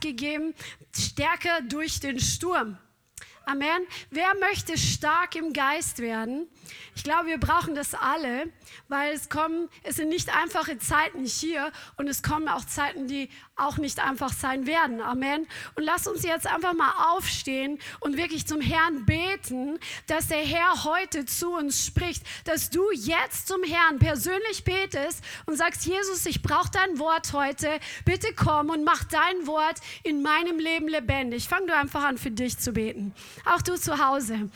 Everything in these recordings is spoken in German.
gegeben, stärker durch den Sturm. Amen. Wer möchte stark im Geist werden? Ich glaube, wir brauchen das alle, weil es kommen, es sind nicht einfache Zeiten hier und es kommen auch Zeiten, die auch nicht einfach sein werden. Amen. Und lass uns jetzt einfach mal aufstehen und wirklich zum Herrn beten, dass der Herr heute zu uns spricht, dass du jetzt zum Herrn persönlich betest und sagst, Jesus, ich brauche dein Wort heute. Bitte komm und mach dein Wort in meinem Leben lebendig. Fang du einfach an, für dich zu beten. Auch du zu Hause.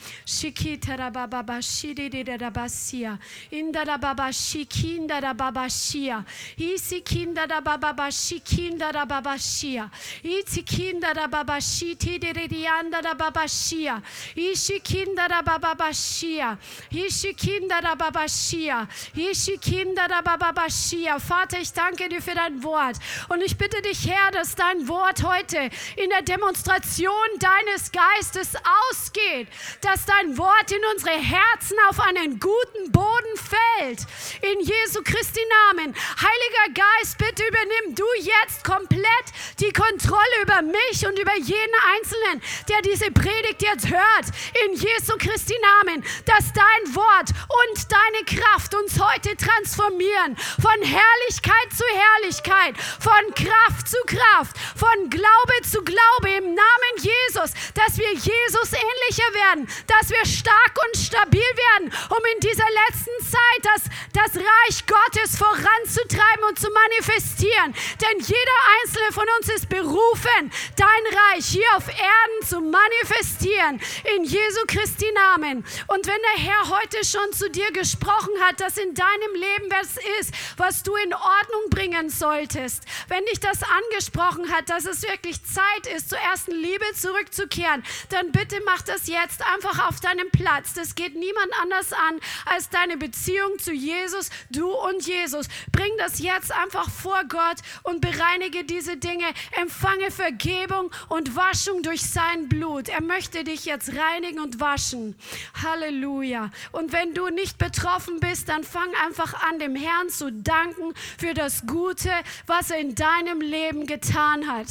Vater, ich danke dir für dein Wort. Und ich bitte dich, Herr, dass dein Wort heute in der Demonstration deines Geistes ausgeht, dass dein Wort in unsere Herzen auf einen guten Boden fällt. In Jesu Christi Namen. Heiliger Geist, bitte übernimm du jetzt komplett die Kontrolle über mich und über jeden Einzelnen, der diese Predigt jetzt hört. In Jesu Christi Namen, dass dein Wort und deine Kraft uns heute transformieren. Von Herrlichkeit zu Herrlichkeit, von Kraft zu Kraft, von Glaube zu Glaube im Namen Jesus, dass wir Jesus ähnlicher werden, dass wir stark und stabil werden, um in dieser letzten Zeit das, das Reich Gottes voranzutreiben und zu manifestieren. Denn jeder einzelne von uns ist berufen, dein Reich hier auf Erden zu manifestieren. In Jesu Christi Namen. Und wenn der Herr heute schon zu dir gesprochen hat, dass in deinem Leben was ist, was du in Ordnung bringen solltest, wenn dich das angesprochen hat, dass es wirklich Zeit ist, zur ersten Liebe zurückzukehren, dann bitte mach das jetzt einfach auf deinem Platz. Das geht niemand anders an als deine Beziehung zu Jesus, du und Jesus. Bring das jetzt einfach vor Gott und bereinige diese Dinge. Empfange Vergebung und Waschung durch sein Blut. Er möchte dich jetzt reinigen und waschen. Halleluja. Und wenn du nicht betroffen bist, dann fang einfach an, dem Herrn zu danken für das Gute, was er in deinem Leben getan hat.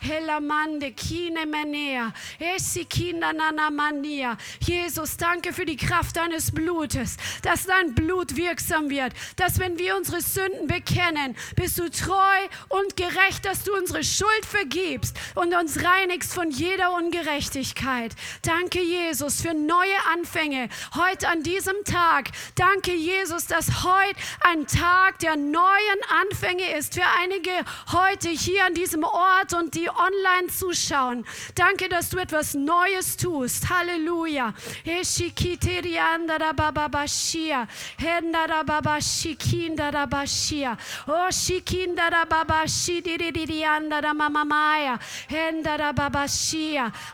Helamande kine menea, esikinda nanamania. Jesus, danke für die Kraft deines Blutes, dass dein Blut wirksam wird, dass wenn wir unsere Sünden bekennen, bist du treu und gerecht, dass du unsere Schuld vergibst und uns reinigst von jeder Ungerechtigkeit. Danke, Jesus, für neue Anfänge heute an diesem Tag. Danke, Jesus, dass heute ein Tag der neuen Anfänge ist für einige heute hier an diesem Ort und die online zuschauen. Danke, dass du etwas Neues tust. Halleluja.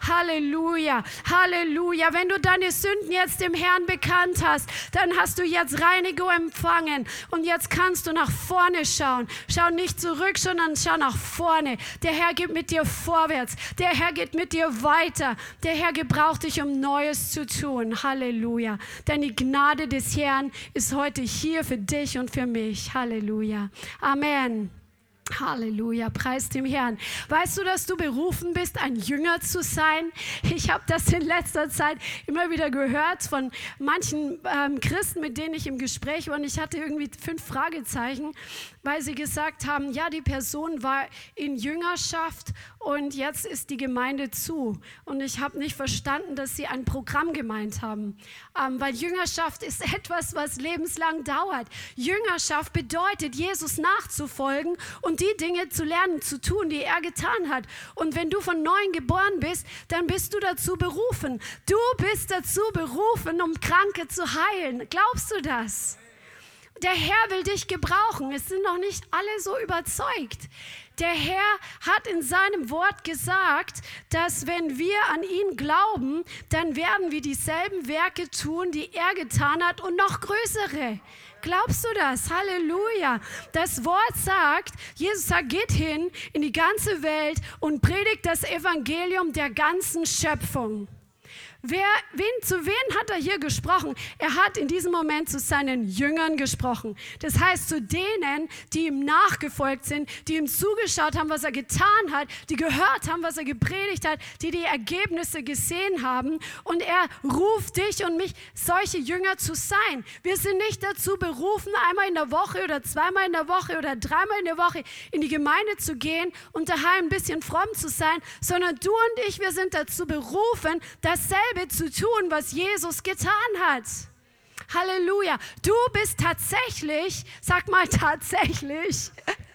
Halleluja. Halleluja. Wenn du deine Sünden jetzt dem Herrn bekannt hast, dann hast du jetzt Reinigung empfangen. Und jetzt kannst du nach vorne schauen. Schau nicht zurück, sondern schau nach vorne. Der Herr geht mit dir vorwärts. Der Herr geht mit dir weiter. Der Herr gebraucht dich, um Neues zu tun. Halleluja. Denn die Gnade des Herrn ist heute hier für dich und für mich. Halleluja. Amen. Halleluja, preis dem Herrn. Weißt du, dass du berufen bist, ein Jünger zu sein? Ich habe das in letzter Zeit immer wieder gehört von manchen ähm, Christen, mit denen ich im Gespräch war und ich hatte irgendwie fünf Fragezeichen, weil sie gesagt haben, ja, die Person war in Jüngerschaft und jetzt ist die Gemeinde zu. Und ich habe nicht verstanden, dass sie ein Programm gemeint haben, ähm, weil Jüngerschaft ist etwas, was lebenslang dauert. Jüngerschaft bedeutet, Jesus nachzufolgen und die Dinge zu lernen, zu tun, die er getan hat. Und wenn du von neuem geboren bist, dann bist du dazu berufen. Du bist dazu berufen, um Kranke zu heilen. Glaubst du das? Der Herr will dich gebrauchen. Es sind noch nicht alle so überzeugt. Der Herr hat in seinem Wort gesagt, dass wenn wir an ihn glauben, dann werden wir dieselben Werke tun, die er getan hat und noch größere. Glaubst du das? Halleluja. Das Wort sagt, Jesus sagt, geht hin in die ganze Welt und predigt das Evangelium der ganzen Schöpfung. Wer, wen, zu wen hat er hier gesprochen? Er hat in diesem Moment zu seinen Jüngern gesprochen. Das heißt zu denen, die ihm nachgefolgt sind, die ihm zugeschaut haben, was er getan hat, die gehört haben, was er gepredigt hat, die die Ergebnisse gesehen haben. Und er ruft dich und mich, solche Jünger zu sein. Wir sind nicht dazu berufen, einmal in der Woche oder zweimal in der Woche oder dreimal in der Woche in die Gemeinde zu gehen und daheim ein bisschen fromm zu sein, sondern du und ich, wir sind dazu berufen, dasselbe dasselbe zu tun, was Jesus getan hat. Halleluja. Du bist tatsächlich, sag mal tatsächlich,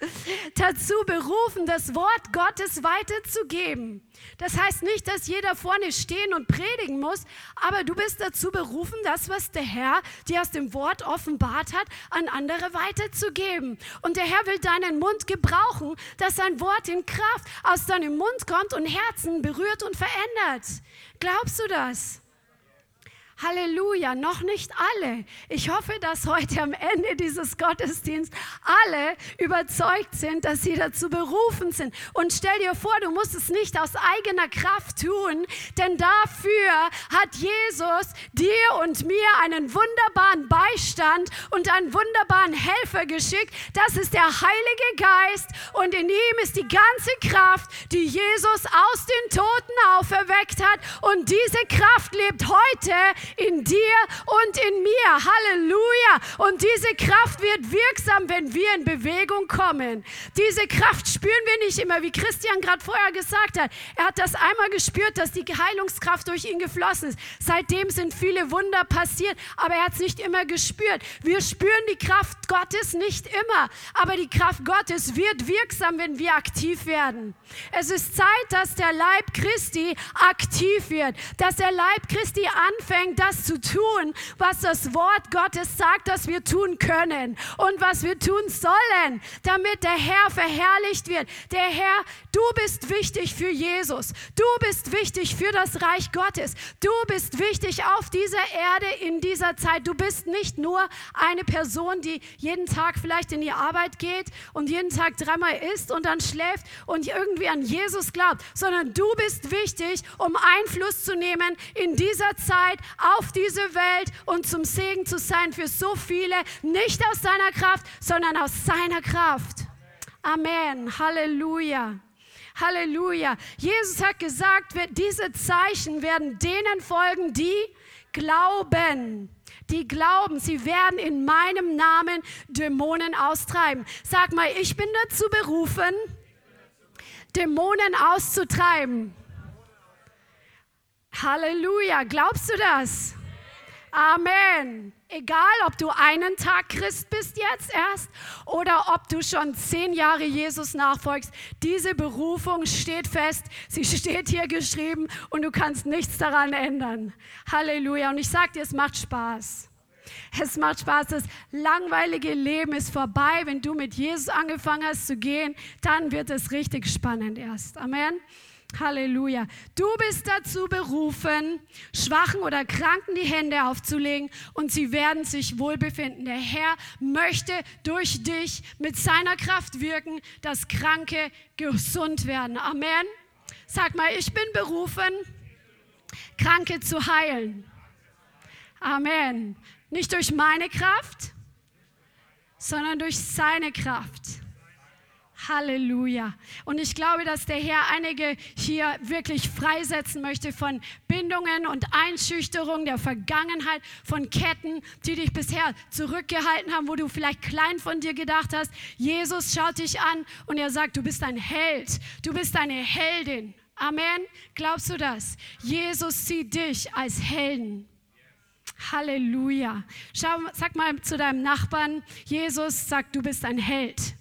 dazu berufen, das Wort Gottes weiterzugeben. Das heißt nicht, dass jeder vorne stehen und predigen muss, aber du bist dazu berufen, das, was der Herr dir aus dem Wort offenbart hat, an andere weiterzugeben. Und der Herr will deinen Mund gebrauchen, dass sein Wort in Kraft aus deinem Mund kommt und Herzen berührt und verändert. Glaubst du das? Halleluja, noch nicht alle. Ich hoffe, dass heute am Ende dieses Gottesdienstes alle überzeugt sind, dass sie dazu berufen sind. Und stell dir vor, du musst es nicht aus eigener Kraft tun, denn dafür hat Jesus dir und mir einen wunderbaren Beistand und einen wunderbaren Helfer geschickt. Das ist der Heilige Geist und in ihm ist die ganze Kraft, die Jesus aus den Toten auferweckt hat. Und diese Kraft lebt heute in dir und in mir. Halleluja. Und diese Kraft wird wirksam, wenn wir in Bewegung kommen. Diese Kraft spüren wir nicht immer, wie Christian gerade vorher gesagt hat. Er hat das einmal gespürt, dass die Heilungskraft durch ihn geflossen ist. Seitdem sind viele Wunder passiert, aber er hat es nicht immer gespürt. Wir spüren die Kraft Gottes nicht immer, aber die Kraft Gottes wird wirksam, wenn wir aktiv werden. Es ist Zeit, dass der Leib Christi aktiv wird, dass der Leib Christi anfängt, das zu tun, was das Wort Gottes sagt, dass wir tun können und was wir tun sollen, damit der Herr verherrlicht wird. Der Herr, du bist wichtig für Jesus. Du bist wichtig für das Reich Gottes. Du bist wichtig auf dieser Erde in dieser Zeit. Du bist nicht nur eine Person, die jeden Tag vielleicht in die Arbeit geht und jeden Tag dreimal isst und dann schläft und irgendwie an Jesus glaubt, sondern du bist wichtig, um Einfluss zu nehmen in dieser Zeit auf diese Welt und zum Segen zu sein für so viele, nicht aus deiner Kraft, sondern aus seiner Kraft. Amen. Halleluja. Halleluja. Jesus hat gesagt, diese Zeichen werden denen folgen, die glauben. Die glauben, sie werden in meinem Namen Dämonen austreiben. Sag mal, ich bin dazu berufen, Dämonen auszutreiben. Halleluja. Glaubst du das? Amen. Egal, ob du einen Tag Christ bist jetzt erst oder ob du schon zehn Jahre Jesus nachfolgst, diese Berufung steht fest. Sie steht hier geschrieben und du kannst nichts daran ändern. Halleluja. Und ich sage dir, es macht Spaß. Es macht Spaß. Das langweilige Leben ist vorbei. Wenn du mit Jesus angefangen hast zu gehen, dann wird es richtig spannend erst. Amen. Halleluja. Du bist dazu berufen, Schwachen oder Kranken die Hände aufzulegen und sie werden sich wohlbefinden. Der Herr möchte durch dich mit seiner Kraft wirken, dass Kranke gesund werden. Amen. Sag mal, ich bin berufen, Kranke zu heilen. Amen. Nicht durch meine Kraft, sondern durch seine Kraft. Halleluja. Und ich glaube, dass der Herr einige hier wirklich freisetzen möchte von Bindungen und Einschüchterungen der Vergangenheit, von Ketten, die dich bisher zurückgehalten haben, wo du vielleicht klein von dir gedacht hast. Jesus schaut dich an und er sagt, du bist ein Held, du bist eine Heldin. Amen. Glaubst du das? Jesus sieht dich als Helden. Halleluja. Schau, sag mal zu deinem Nachbarn, Jesus sagt, du bist ein Held.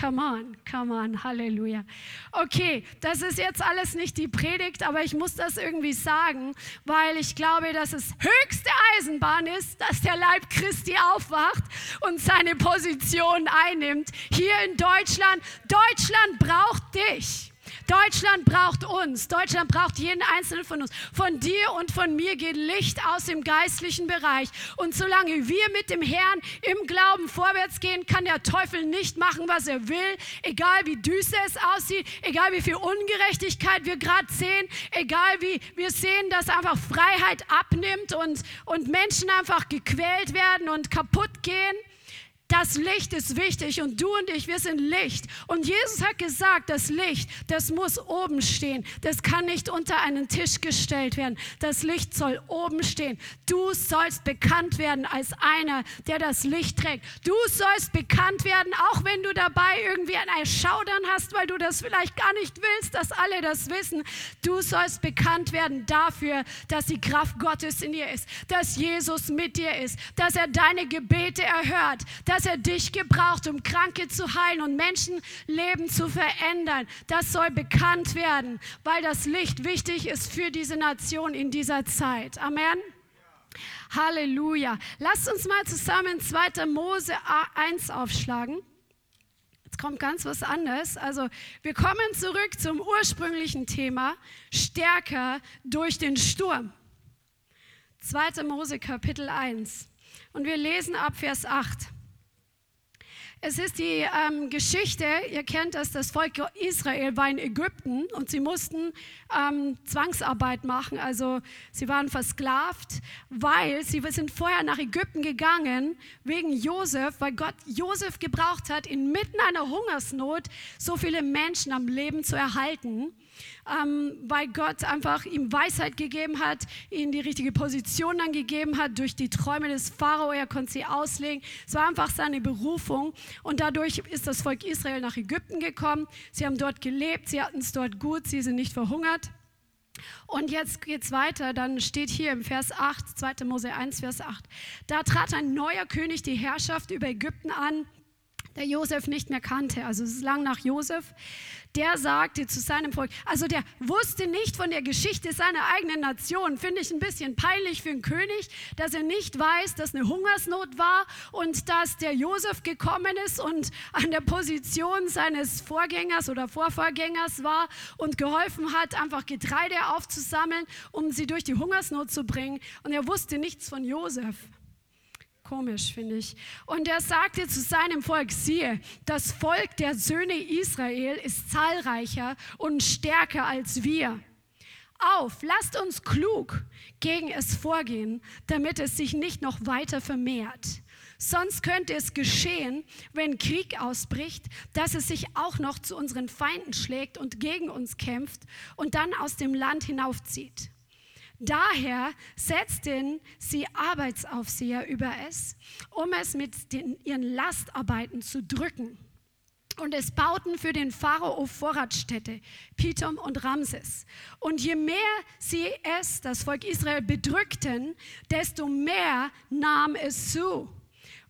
Come on, come on, Halleluja. Okay, das ist jetzt alles nicht die Predigt, aber ich muss das irgendwie sagen, weil ich glaube, dass es höchste Eisenbahn ist, dass der Leib Christi aufwacht und seine Position einnimmt. Hier in Deutschland, Deutschland braucht dich. Deutschland braucht uns. Deutschland braucht jeden einzelnen von uns. Von dir und von mir geht Licht aus dem geistlichen Bereich. Und solange wir mit dem Herrn im Glauben vorwärts gehen, kann der Teufel nicht machen, was er will. Egal wie düster es aussieht, egal wie viel Ungerechtigkeit wir gerade sehen, egal wie wir sehen, dass einfach Freiheit abnimmt und, und Menschen einfach gequält werden und kaputt gehen. Das Licht ist wichtig und du und ich, wir sind Licht. Und Jesus hat gesagt, das Licht, das muss oben stehen. Das kann nicht unter einen Tisch gestellt werden. Das Licht soll oben stehen. Du sollst bekannt werden als einer, der das Licht trägt. Du sollst bekannt werden, auch wenn du dabei irgendwie ein Schaudern hast, weil du das vielleicht gar nicht willst, dass alle das wissen. Du sollst bekannt werden dafür, dass die Kraft Gottes in dir ist, dass Jesus mit dir ist, dass er deine Gebete erhört, dass dass er dich gebraucht, um Kranke zu heilen und Menschenleben zu verändern. Das soll bekannt werden, weil das Licht wichtig ist für diese Nation in dieser Zeit. Amen. Halleluja. Lasst uns mal zusammen 2. Mose 1 aufschlagen. Jetzt kommt ganz was anderes. Also wir kommen zurück zum ursprünglichen Thema, stärker durch den Sturm. 2. Mose Kapitel 1. Und wir lesen ab Vers 8. Es ist die ähm, Geschichte, ihr kennt das, das Volk Israel war in Ägypten und sie mussten ähm, Zwangsarbeit machen, also sie waren versklavt, weil sie sind vorher nach Ägypten gegangen wegen Josef, weil Gott Josef gebraucht hat, inmitten einer Hungersnot so viele Menschen am Leben zu erhalten ähm, weil Gott einfach ihm Weisheit gegeben hat, ihm die richtige Position dann gegeben hat durch die Träume des Pharao. Er konnte sie auslegen. Es war einfach seine Berufung. Und dadurch ist das Volk Israel nach Ägypten gekommen. Sie haben dort gelebt, sie hatten es dort gut, sie sind nicht verhungert. Und jetzt geht es weiter, dann steht hier im Vers 8, 2. Mose 1, Vers 8. Da trat ein neuer König die Herrschaft über Ägypten an, der Josef nicht mehr kannte. Also es ist lang nach Josef der sagte zu seinem Volk, also der wusste nicht von der Geschichte seiner eigenen Nation. Finde ich ein bisschen peinlich für einen König, dass er nicht weiß, dass eine Hungersnot war und dass der Josef gekommen ist und an der Position seines Vorgängers oder Vorvorgängers war und geholfen hat, einfach Getreide aufzusammeln, um sie durch die Hungersnot zu bringen. Und er wusste nichts von Josef. Komisch, finde ich. Und er sagte zu seinem Volk, siehe, das Volk der Söhne Israel ist zahlreicher und stärker als wir. Auf, lasst uns klug gegen es vorgehen, damit es sich nicht noch weiter vermehrt. Sonst könnte es geschehen, wenn Krieg ausbricht, dass es sich auch noch zu unseren Feinden schlägt und gegen uns kämpft und dann aus dem Land hinaufzieht. Daher setzten sie Arbeitsaufseher über es, um es mit den, ihren Lastarbeiten zu drücken. Und es bauten für den Pharao Vorratsstädte, Pithom und Ramses. Und je mehr sie es, das Volk Israel, bedrückten, desto mehr nahm es zu.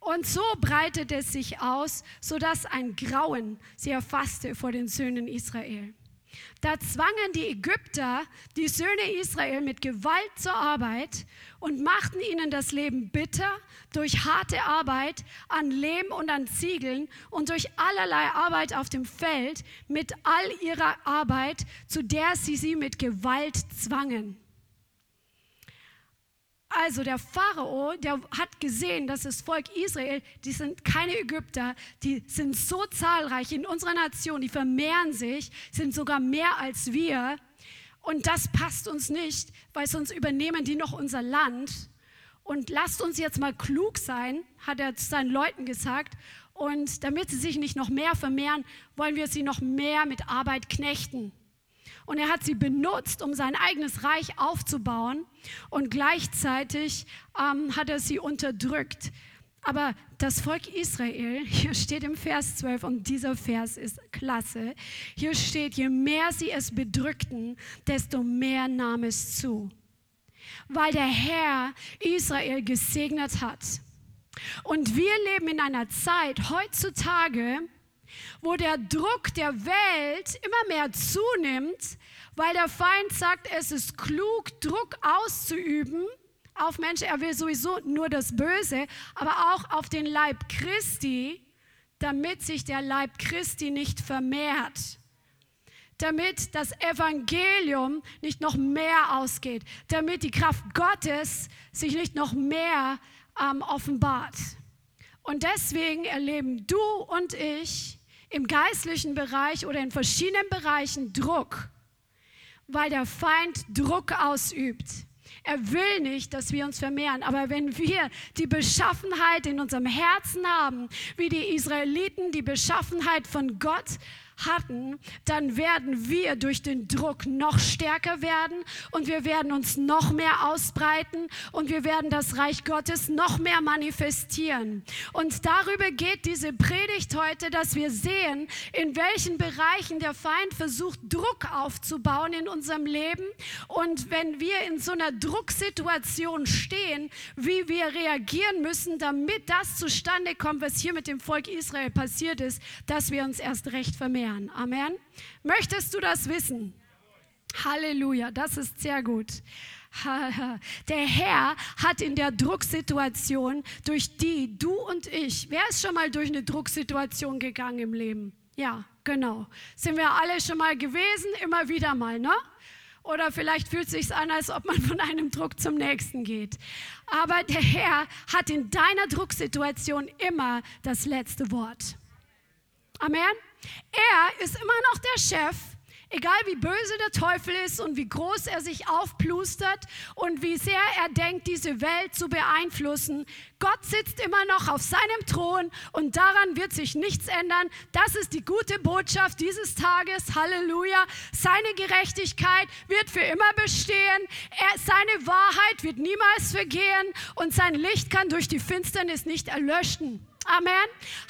Und so breitete es sich aus, sodass ein Grauen sie erfasste vor den Söhnen Israel. Da zwangen die Ägypter die Söhne Israel mit Gewalt zur Arbeit und machten ihnen das Leben bitter durch harte Arbeit an Lehm und an Ziegeln und durch allerlei Arbeit auf dem Feld mit all ihrer Arbeit, zu der sie sie mit Gewalt zwangen. Also der Pharao, der hat gesehen, dass das Volk Israel, die sind keine Ägypter, die sind so zahlreich in unserer Nation, die vermehren sich, sind sogar mehr als wir. Und das passt uns nicht, weil sonst übernehmen die noch unser Land. Und lasst uns jetzt mal klug sein, hat er zu seinen Leuten gesagt. Und damit sie sich nicht noch mehr vermehren, wollen wir sie noch mehr mit Arbeit knechten und er hat sie benutzt, um sein eigenes Reich aufzubauen und gleichzeitig ähm, hat er sie unterdrückt. Aber das Volk Israel, hier steht im Vers 12, und dieser Vers ist klasse, hier steht, je mehr sie es bedrückten, desto mehr nahm es zu. Weil der Herr Israel gesegnet hat. Und wir leben in einer Zeit heutzutage, wo der Druck der Welt immer mehr zunimmt, weil der Feind sagt, es ist klug, Druck auszuüben auf Menschen. Er will sowieso nur das Böse, aber auch auf den Leib Christi, damit sich der Leib Christi nicht vermehrt. damit das Evangelium nicht noch mehr ausgeht, damit die Kraft Gottes sich nicht noch mehr ähm, offenbart. Und deswegen erleben du und ich im geistlichen Bereich oder in verschiedenen Bereichen Druck, weil der Feind Druck ausübt. Er will nicht, dass wir uns vermehren. Aber wenn wir die Beschaffenheit in unserem Herzen haben, wie die Israeliten die Beschaffenheit von Gott hatten, dann werden wir durch den Druck noch stärker werden und wir werden uns noch mehr ausbreiten und wir werden das Reich Gottes noch mehr manifestieren. Und darüber geht diese Predigt heute, dass wir sehen, in welchen Bereichen der Feind versucht, Druck aufzubauen in unserem Leben. Und wenn wir in so einer Drucksituation stehen, wie wir reagieren müssen, damit das zustande kommt, was hier mit dem Volk Israel passiert ist, dass wir uns erst recht vermehren ernähren. Amen. Möchtest du das wissen? Halleluja, das ist sehr gut. Der Herr hat in der Drucksituation, durch die du und ich, wer ist schon mal durch eine Drucksituation gegangen im Leben? Ja, genau. Sind wir alle schon mal gewesen, immer wieder mal, ne? Oder vielleicht fühlt es sich an, als ob man von einem Druck zum nächsten geht. Aber der Herr hat in deiner Drucksituation immer das letzte Wort. Amen. Er ist immer noch der Chef, egal wie böse der Teufel ist und wie groß er sich aufplustert und wie sehr er denkt, diese Welt zu beeinflussen. Gott sitzt immer noch auf seinem Thron und daran wird sich nichts ändern. Das ist die gute Botschaft dieses Tages. Halleluja. Seine Gerechtigkeit wird für immer bestehen. Er, seine Wahrheit wird niemals vergehen und sein Licht kann durch die Finsternis nicht erlöschen. Amen.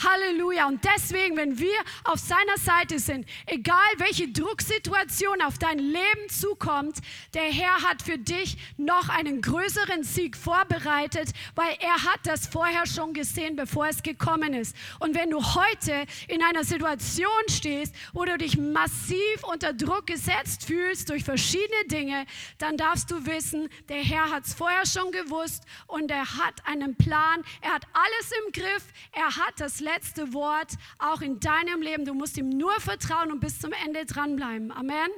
Halleluja. Und deswegen, wenn wir auf seiner Seite sind, egal welche Drucksituation auf dein Leben zukommt, der Herr hat für dich noch einen größeren Sieg vorbereitet, weil er hat das vorher schon gesehen, bevor es gekommen ist. Und wenn du heute in einer Situation stehst, wo du dich massiv unter Druck gesetzt fühlst durch verschiedene Dinge, dann darfst du wissen, der Herr hat es vorher schon gewusst und er hat einen Plan. Er hat alles im Griff. Er hat das letzte Wort auch in deinem Leben. Du musst ihm nur vertrauen und bis zum Ende dranbleiben. Amen.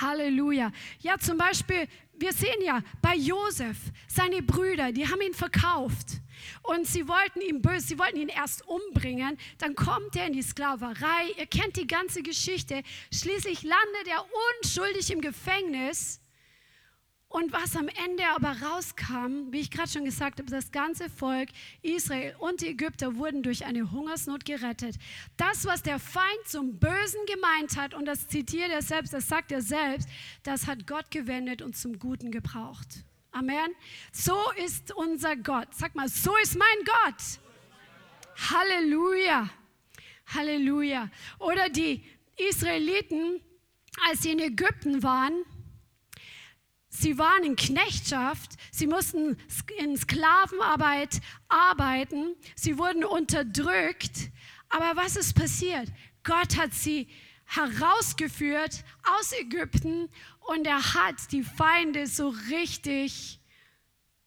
Halleluja. Ja, zum Beispiel, wir sehen ja bei Josef, seine Brüder, die haben ihn verkauft. Und sie wollten ihn böse, sie wollten ihn erst umbringen. Dann kommt er in die Sklaverei. Ihr kennt die ganze Geschichte. Schließlich landet er unschuldig im Gefängnis. Und was am Ende aber rauskam, wie ich gerade schon gesagt habe, das ganze Volk Israel und die Ägypter wurden durch eine Hungersnot gerettet. Das, was der Feind zum Bösen gemeint hat, und das zitiert er selbst, das sagt er selbst, das hat Gott gewendet und zum Guten gebraucht. Amen. So ist unser Gott. Sag mal, so ist mein Gott. Halleluja. Halleluja. Oder die Israeliten, als sie in Ägypten waren, Sie waren in Knechtschaft, sie mussten in Sklavenarbeit arbeiten, sie wurden unterdrückt. Aber was ist passiert? Gott hat sie herausgeführt aus Ägypten und er hat die Feinde so richtig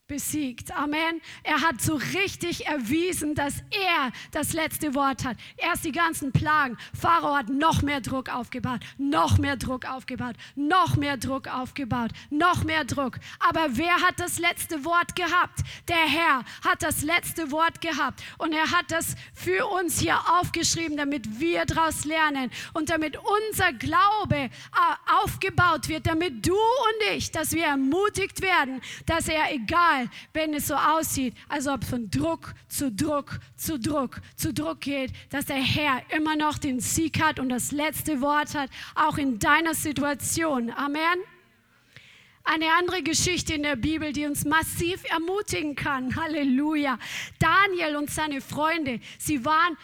besiegt. Amen. Er hat so richtig erwiesen, dass er das letzte Wort hat. Erst die ganzen Plagen. Pharao hat noch mehr Druck aufgebaut, noch mehr Druck aufgebaut, noch mehr Druck aufgebaut, noch mehr Druck. Aber wer hat das letzte Wort gehabt? Der Herr hat das letzte Wort gehabt. Und er hat das für uns hier aufgeschrieben, damit wir daraus lernen und damit unser Glaube äh, aufgebaut wird, damit du und ich, dass wir ermutigt werden, dass er egal, egal, wenn es so aussieht, als ob von Druck zu Druck zu Druck zu Druck geht, dass der Herr immer noch den Sieg hat und das letzte Wort hat, auch in deiner Situation. Amen. Eine andere Geschichte in der Bibel, die uns massiv ermutigen kann. Halleluja. Daniel und seine Freunde, sie waren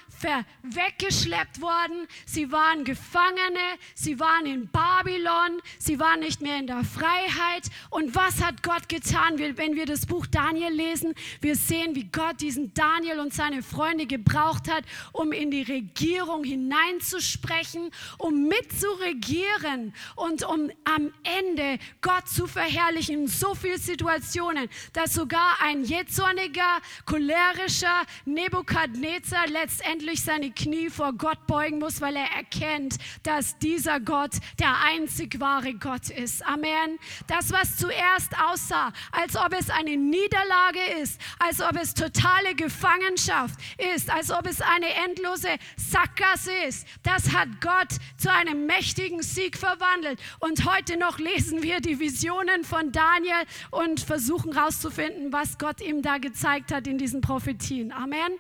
weggeschleppt worden, sie waren Gefangene, sie waren in Babylon, sie waren nicht mehr in der Freiheit. Und was hat Gott getan? Wenn wir das Buch Daniel lesen, wir sehen, wie Gott diesen Daniel und seine Freunde gebraucht hat, um in die Regierung hineinzusprechen, um mitzuregieren und um am Ende Gott zu verherrlichen, so viele Situationen, dass sogar ein jähzorniger, cholerischer Nebukadnezar letztendlich seine Knie vor Gott beugen muss, weil er erkennt, dass dieser Gott der einzig wahre Gott ist. Amen. Das, was zuerst aussah, als ob es eine Niederlage ist, als ob es totale Gefangenschaft ist, als ob es eine endlose Sackgasse ist, das hat Gott zu einem mächtigen Sieg verwandelt. Und heute noch lesen wir die Visionen von Daniel und versuchen herauszufinden, was Gott ihm da gezeigt hat in diesen Prophetien. Amen.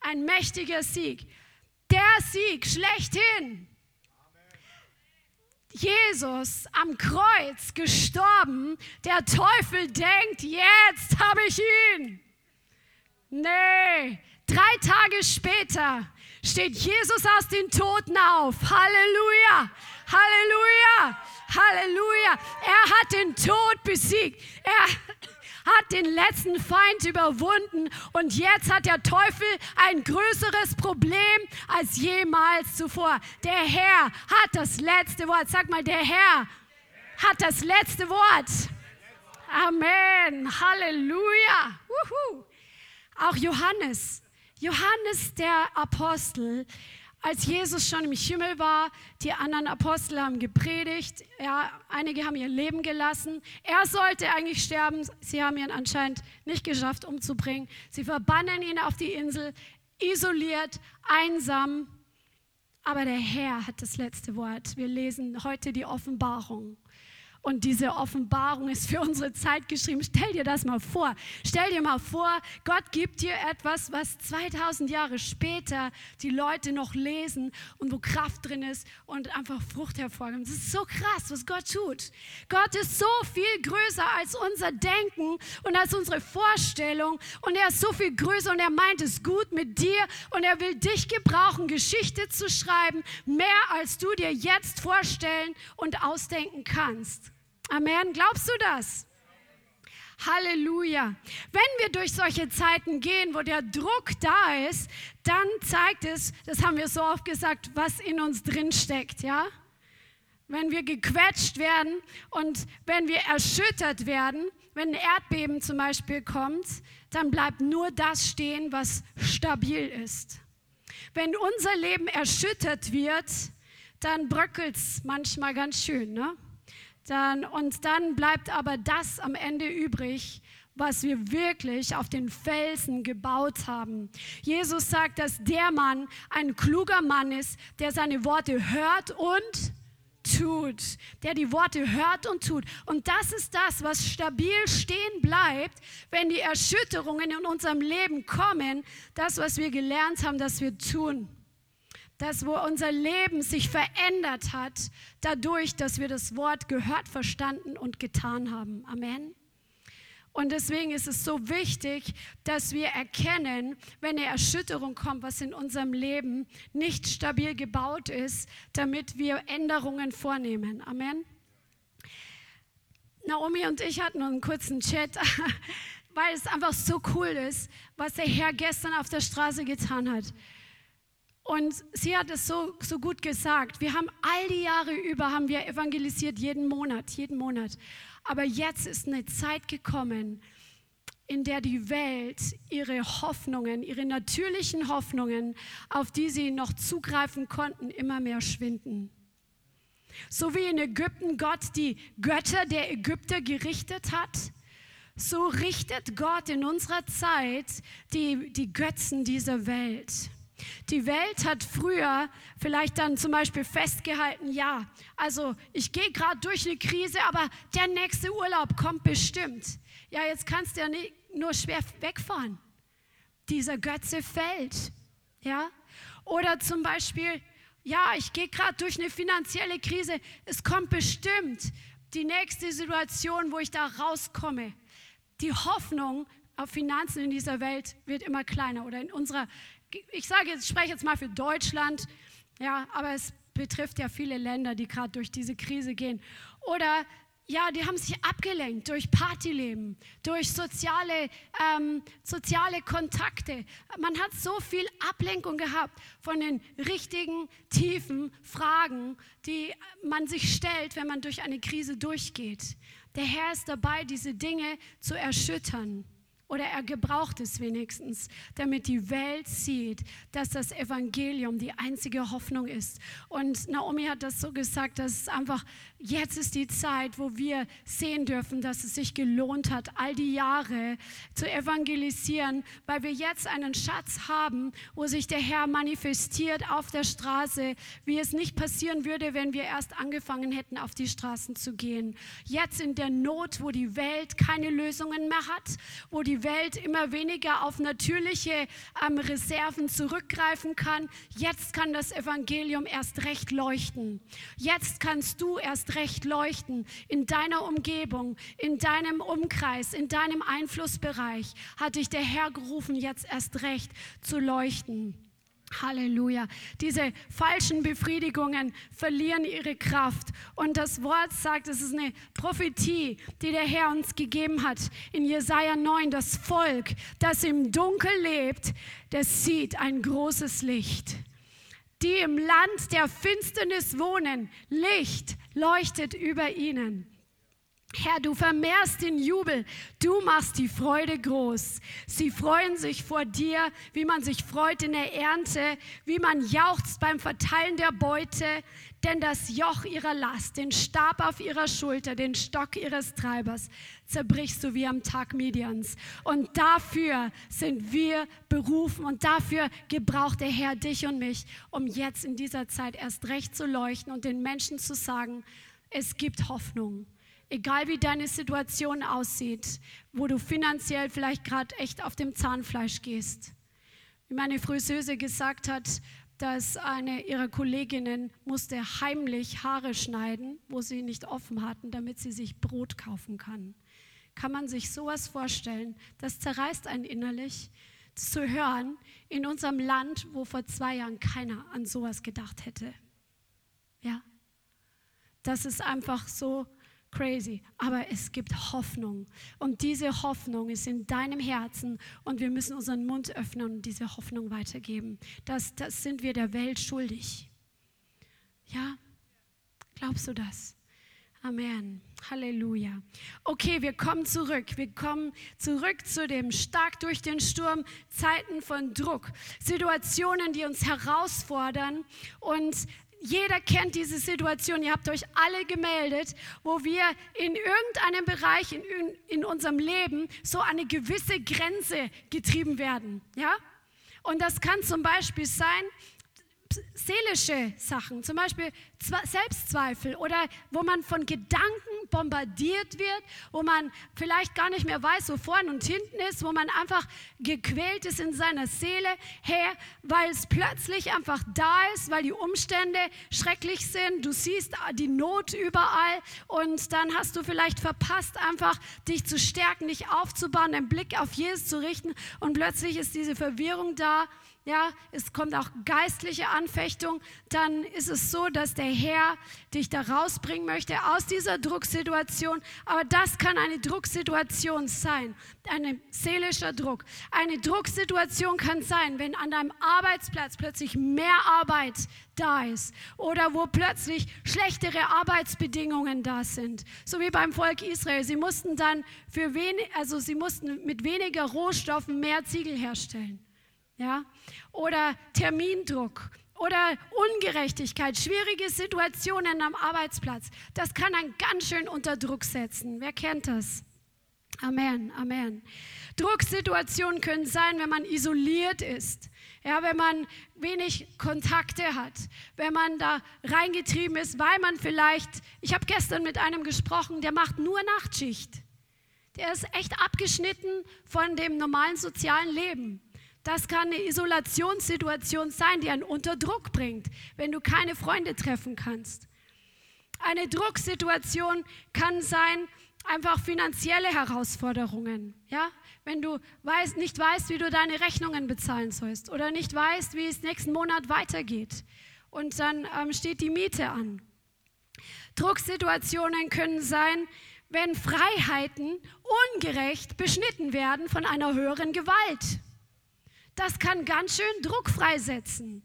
Ein mächtiger Sieg. Der Sieg schlechthin. Jesus am Kreuz gestorben, der Teufel denkt, jetzt habe ich ihn. Nee, drei Tage später steht Jesus aus den Toten auf. Halleluja, Halleluja, Halleluja. Er hat den Tod besiegt. Er hat den letzten Feind überwunden und jetzt hat der Teufel ein größeres Problem als jemals zuvor. Der Herr hat das letzte Wort. Sag mal, der Herr hat das letzte Wort. Amen. Halleluja. Wuhu. Auch Johannes, Johannes der Apostel, als Jesus schon im Himmel war, die anderen Apostel haben gepredigt, ja, einige haben ihr Leben gelassen. Er sollte eigentlich sterben, sie haben ihn anscheinend nicht geschafft umzubringen. Sie verbannen ihn auf die Insel, isoliert, einsam. Aber der Herr hat das letzte Wort. Wir lesen heute die Offenbarung. Und diese Offenbarung ist für unsere Zeit geschrieben. Stell dir das mal vor. Stell dir mal vor, Gott gibt dir etwas, was 2000 Jahre später die Leute noch lesen und wo Kraft drin ist und einfach Frucht hervorgeht. Das ist so krass, was Gott tut. Gott ist so viel größer als unser Denken und als unsere Vorstellung. Und er ist so viel größer und er meint es gut mit dir und er will dich gebrauchen, Geschichte zu schreiben, mehr als du dir jetzt vorstellen und ausdenken kannst. Amen. Glaubst du das? Halleluja. Wenn wir durch solche Zeiten gehen, wo der Druck da ist, dann zeigt es, das haben wir so oft gesagt, was in uns drin steckt, ja? Wenn wir gequetscht werden und wenn wir erschüttert werden, wenn ein Erdbeben zum Beispiel kommt, dann bleibt nur das stehen, was stabil ist. Wenn unser Leben erschüttert wird, dann bröckelt es manchmal ganz schön, ne? Dann, und dann bleibt aber das am Ende übrig, was wir wirklich auf den Felsen gebaut haben. Jesus sagt, dass der Mann ein kluger Mann ist, der seine Worte hört und tut, der die Worte hört und tut. Und das ist das, was stabil stehen bleibt, wenn die Erschütterungen in unserem Leben kommen, das, was wir gelernt haben, dass wir tun dass wo unser Leben sich verändert hat, dadurch, dass wir das Wort gehört, verstanden und getan haben. Amen. Und deswegen ist es so wichtig, dass wir erkennen, wenn eine Erschütterung kommt, was in unserem Leben nicht stabil gebaut ist, damit wir Änderungen vornehmen. Amen. Naomi und ich hatten einen kurzen Chat, weil es einfach so cool ist, was der Herr gestern auf der Straße getan hat. Und sie hat es so, so gut gesagt. Wir haben all die Jahre über haben wir evangelisiert, jeden Monat, jeden Monat. Aber jetzt ist eine Zeit gekommen, in der die Welt ihre Hoffnungen, ihre natürlichen Hoffnungen, auf die sie noch zugreifen konnten, immer mehr schwinden. So wie in Ägypten Gott die Götter der Ägypter gerichtet hat, so richtet Gott in unserer Zeit die, die Götzen dieser Welt. Die Welt hat früher vielleicht dann zum Beispiel festgehalten, ja, also ich gehe gerade durch eine Krise, aber der nächste Urlaub kommt bestimmt. Ja, jetzt kannst du ja nicht nur schwer wegfahren. Dieser Götze fällt. Ja? Oder zum Beispiel, ja, ich gehe gerade durch eine finanzielle Krise, es kommt bestimmt die nächste Situation, wo ich da rauskomme. Die Hoffnung auf Finanzen in dieser Welt wird immer kleiner oder in unserer ich sage jetzt, spreche jetzt mal für Deutschland, ja, aber es betrifft ja viele Länder, die gerade durch diese Krise gehen. Oder ja, die haben sich abgelenkt durch Partyleben, durch soziale, ähm, soziale Kontakte. Man hat so viel Ablenkung gehabt von den richtigen, tiefen Fragen, die man sich stellt, wenn man durch eine Krise durchgeht. Der Herr ist dabei, diese Dinge zu erschüttern. Oder er gebraucht es wenigstens, damit die Welt sieht, dass das Evangelium die einzige Hoffnung ist. Und Naomi hat das so gesagt, dass es einfach, jetzt ist die Zeit, wo wir sehen dürfen, dass es sich gelohnt hat, all die Jahre zu evangelisieren, weil wir jetzt einen Schatz haben, wo sich der Herr manifestiert auf der Straße, wie es nicht passieren würde, wenn wir erst angefangen hätten, auf die Straßen zu gehen. Jetzt in der Not, wo die Welt keine Lösungen mehr hat, wo die die Welt immer weniger auf natürliche ähm, Reserven zurückgreifen kann. Jetzt kann das Evangelium erst recht leuchten. Jetzt kannst du erst recht leuchten in deiner Umgebung, in deinem Umkreis, in deinem Einflussbereich. Hat dich der Herr gerufen, jetzt erst recht zu leuchten. Halleluja. Diese falschen Befriedigungen verlieren ihre Kraft. Und das Wort sagt, es ist eine Prophetie, die der Herr uns gegeben hat in Jesaja 9. Das Volk, das im Dunkel lebt, das sieht ein großes Licht. Die im Land der Finsternis wohnen, Licht leuchtet über ihnen. Herr, du vermehrst den Jubel, du machst die Freude groß. Sie freuen sich vor dir, wie man sich freut in der Ernte, wie man jauchzt beim Verteilen der Beute, denn das Joch ihrer Last, den Stab auf ihrer Schulter, den Stock ihres Treibers zerbrichst du wie am Tag Midians. Und dafür sind wir berufen und dafür gebraucht der Herr dich und mich, um jetzt in dieser Zeit erst recht zu leuchten und den Menschen zu sagen, es gibt Hoffnung. Egal wie deine Situation aussieht, wo du finanziell vielleicht gerade echt auf dem Zahnfleisch gehst. Wie meine Friseuse gesagt hat, dass eine ihrer Kolleginnen musste heimlich Haare schneiden, wo sie nicht offen hatten, damit sie sich Brot kaufen kann. Kann man sich sowas vorstellen? Das zerreißt einen innerlich zu hören in unserem Land, wo vor zwei Jahren keiner an sowas gedacht hätte. Ja, das ist einfach so crazy, aber es gibt Hoffnung. Und diese Hoffnung ist in deinem Herzen und wir müssen unseren Mund öffnen und diese Hoffnung weitergeben. Das, das sind wir der Welt schuldig. Ja? Glaubst du das? Amen. Halleluja. Okay, wir kommen zurück. Wir kommen zurück zu dem stark durch den Sturm, Zeiten von Druck, Situationen, die uns herausfordern und jeder kennt diese Situation, ihr habt euch alle gemeldet, wo wir in irgendeinem Bereich in, in unserem Leben so eine gewisse Grenze getrieben werden. Ja? Und das kann zum Beispiel sein, seelische Sachen, zum Beispiel Selbstzweifel oder wo man von Gedanken bombardiert wird, wo man vielleicht gar nicht mehr weiß, wo vorne und hinten ist, wo man einfach gequält ist in seiner Seele, her, weil es plötzlich einfach da ist, weil die Umstände schrecklich sind, du siehst die Not überall und dann hast du vielleicht verpasst, einfach dich zu stärken, dich aufzubauen, den Blick auf Jesus zu richten und plötzlich ist diese Verwirrung da ja, es kommt auch geistliche Anfechtung, dann ist es so, dass der Herr dich da rausbringen möchte aus dieser Drucksituation. Aber das kann eine Drucksituation sein, ein seelischer Druck. Eine Drucksituation kann sein, wenn an deinem Arbeitsplatz plötzlich mehr Arbeit da ist oder wo plötzlich schlechtere Arbeitsbedingungen da sind. So wie beim Volk Israel. Sie mussten dann für wenig, also sie mussten mit weniger Rohstoffen mehr Ziegel herstellen ja? oder Termindruck oder Ungerechtigkeit, schwierige Situationen am Arbeitsplatz. Das kann einen ganz schön unter Druck setzen. Wer kennt das? Amen, Amen. Drucksituationen können sein, wenn man isoliert ist, ja, wenn man wenig Kontakte hat, wenn man da reingetrieben ist, weil man vielleicht, ich habe gestern mit einem gesprochen, der macht nur Nachtschicht. Der ist echt abgeschnitten von dem normalen sozialen Leben. Das kann eine Isolationssituation sein, die einen unter Druck bringt, wenn du keine Freunde treffen kannst. Eine Drucksituation kann sein, einfach finanzielle Herausforderungen. Ja? Wenn du weißt, nicht weißt, wie du deine Rechnungen bezahlen sollst oder nicht weißt, wie es nächsten Monat weitergeht. Und dann ähm, steht die Miete an. Drucksituationen können sein, wenn Freiheiten ungerecht beschnitten werden von einer höheren Gewalt das kann ganz schön Druck freisetzen.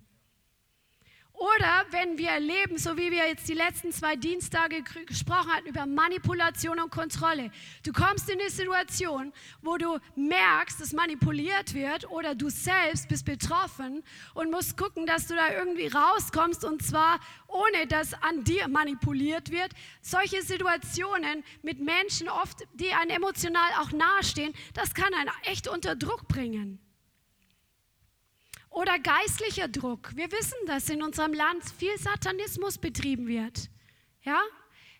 Oder wenn wir erleben, so wie wir jetzt die letzten zwei Dienstage gesprochen hatten, über Manipulation und Kontrolle. Du kommst in eine Situation, wo du merkst, dass manipuliert wird oder du selbst bist betroffen und musst gucken, dass du da irgendwie rauskommst und zwar ohne dass an dir manipuliert wird. Solche Situationen mit Menschen oft, die einem emotional auch nahestehen, das kann einen echt unter Druck bringen. Oder geistlicher Druck. Wir wissen, dass in unserem Land viel Satanismus betrieben wird. Ja?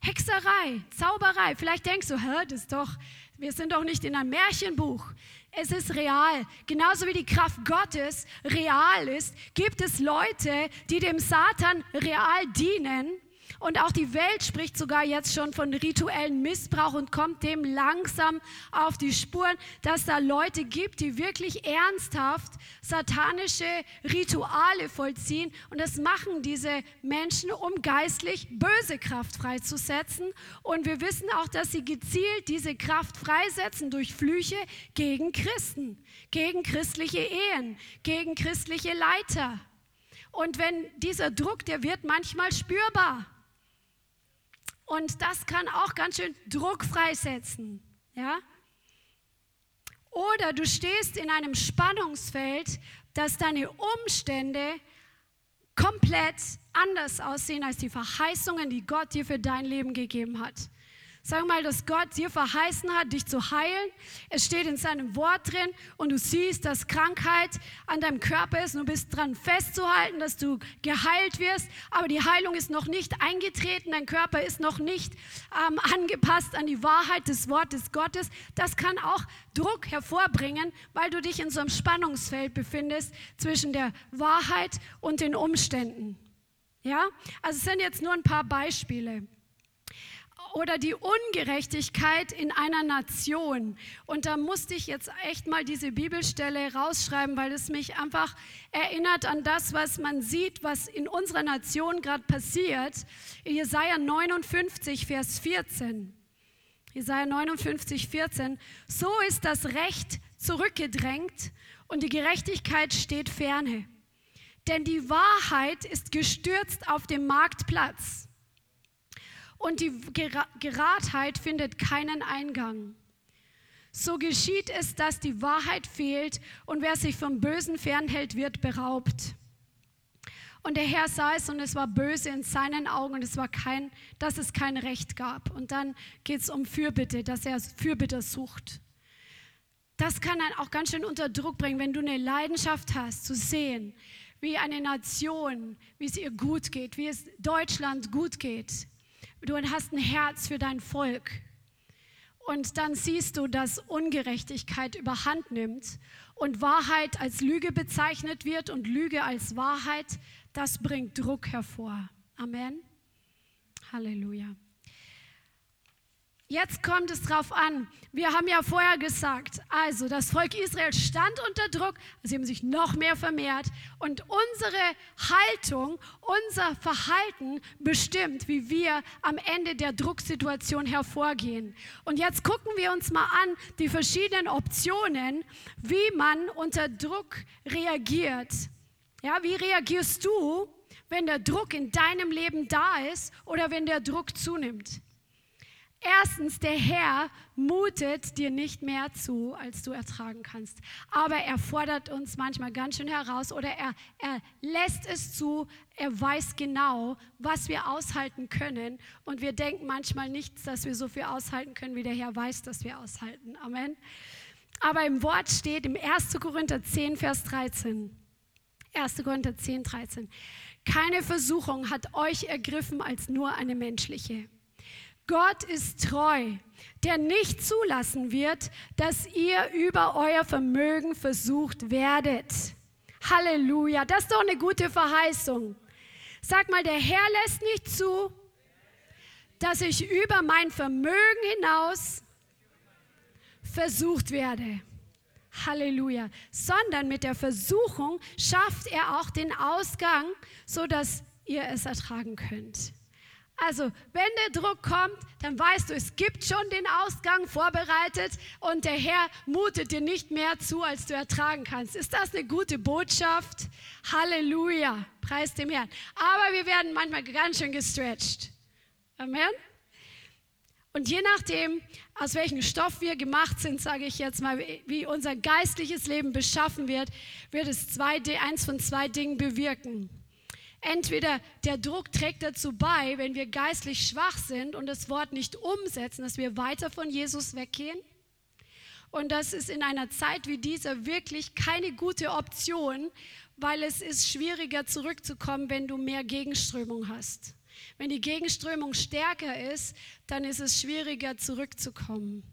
Hexerei, Zauberei. Vielleicht denkst du, hä, das doch, wir sind doch nicht in einem Märchenbuch. Es ist real. Genauso wie die Kraft Gottes real ist, gibt es Leute, die dem Satan real dienen und auch die Welt spricht sogar jetzt schon von rituellen Missbrauch und kommt dem langsam auf die Spuren, dass da Leute gibt, die wirklich ernsthaft satanische Rituale vollziehen. Und das machen diese Menschen, um geistlich böse Kraft freizusetzen. Und wir wissen auch, dass sie gezielt diese Kraft freisetzen durch Flüche gegen Christen, gegen christliche Ehen, gegen christliche Leiter. Und wenn dieser Druck, der wird manchmal spürbar. Und das kann auch ganz schön Druck freisetzen. Ja? Oder du stehst in einem Spannungsfeld, dass deine Umstände komplett anders aussehen als die Verheißungen, die Gott dir für dein Leben gegeben hat. Sag mal, dass Gott dir verheißen hat, dich zu heilen. Es steht in seinem Wort drin und du siehst, dass Krankheit an deinem Körper ist und du bist dran festzuhalten, dass du geheilt wirst. Aber die Heilung ist noch nicht eingetreten, dein Körper ist noch nicht ähm, angepasst an die Wahrheit des Wortes Gottes. Das kann auch Druck hervorbringen, weil du dich in so einem Spannungsfeld befindest zwischen der Wahrheit und den Umständen. Ja, also es sind jetzt nur ein paar Beispiele oder die Ungerechtigkeit in einer Nation. Und da musste ich jetzt echt mal diese Bibelstelle rausschreiben, weil es mich einfach erinnert an das, was man sieht, was in unserer Nation gerade passiert. Jesaja 59, Vers 14. Jesaja 59, 14. So ist das Recht zurückgedrängt und die Gerechtigkeit steht ferne. Denn die Wahrheit ist gestürzt auf dem Marktplatz und die Geradheit findet keinen Eingang. So geschieht es, dass die Wahrheit fehlt und wer sich vom Bösen fernhält, wird beraubt. Und der Herr sah es und es war böse in seinen Augen und es war kein, dass es kein Recht gab. Und dann geht es um Fürbitte, dass er Fürbitte sucht. Das kann einen auch ganz schön unter Druck bringen, wenn du eine Leidenschaft hast, zu sehen, wie eine Nation, wie es ihr gut geht, wie es Deutschland gut geht, Du hast ein Herz für dein Volk. Und dann siehst du, dass Ungerechtigkeit überhand nimmt und Wahrheit als Lüge bezeichnet wird und Lüge als Wahrheit. Das bringt Druck hervor. Amen. Halleluja. Jetzt kommt es drauf an. Wir haben ja vorher gesagt, also das Volk Israel stand unter Druck, sie haben sich noch mehr vermehrt und unsere Haltung, unser Verhalten bestimmt, wie wir am Ende der Drucksituation hervorgehen. Und jetzt gucken wir uns mal an die verschiedenen Optionen, wie man unter Druck reagiert. Ja, wie reagierst du, wenn der Druck in deinem Leben da ist oder wenn der Druck zunimmt? Erstens, der Herr mutet dir nicht mehr zu, als du ertragen kannst. Aber er fordert uns manchmal ganz schön heraus oder er, er lässt es zu. Er weiß genau, was wir aushalten können. Und wir denken manchmal nicht, dass wir so viel aushalten können, wie der Herr weiß, dass wir aushalten. Amen. Aber im Wort steht im 1. Korinther 10, Vers 13. 1. Korinther 10, 13. Keine Versuchung hat euch ergriffen als nur eine menschliche. Gott ist treu, der nicht zulassen wird, dass ihr über euer Vermögen versucht werdet. Halleluja, das ist doch eine gute Verheißung. Sag mal, der Herr lässt nicht zu, dass ich über mein Vermögen hinaus versucht werde. Halleluja. Sondern mit der Versuchung schafft er auch den Ausgang, sodass ihr es ertragen könnt. Also, wenn der Druck kommt, dann weißt du, es gibt schon den Ausgang vorbereitet und der Herr mutet dir nicht mehr zu, als du ertragen kannst. Ist das eine gute Botschaft? Halleluja. Preis dem Herrn. Aber wir werden manchmal ganz schön gestretched. Amen. Und je nachdem, aus welchem Stoff wir gemacht sind, sage ich jetzt mal, wie unser geistliches Leben beschaffen wird, wird es zwei, eins von zwei Dingen bewirken. Entweder der Druck trägt dazu bei, wenn wir geistlich schwach sind und das Wort nicht umsetzen, dass wir weiter von Jesus weggehen. Und das ist in einer Zeit wie dieser wirklich keine gute Option, weil es ist schwieriger zurückzukommen, wenn du mehr Gegenströmung hast. Wenn die Gegenströmung stärker ist, dann ist es schwieriger zurückzukommen.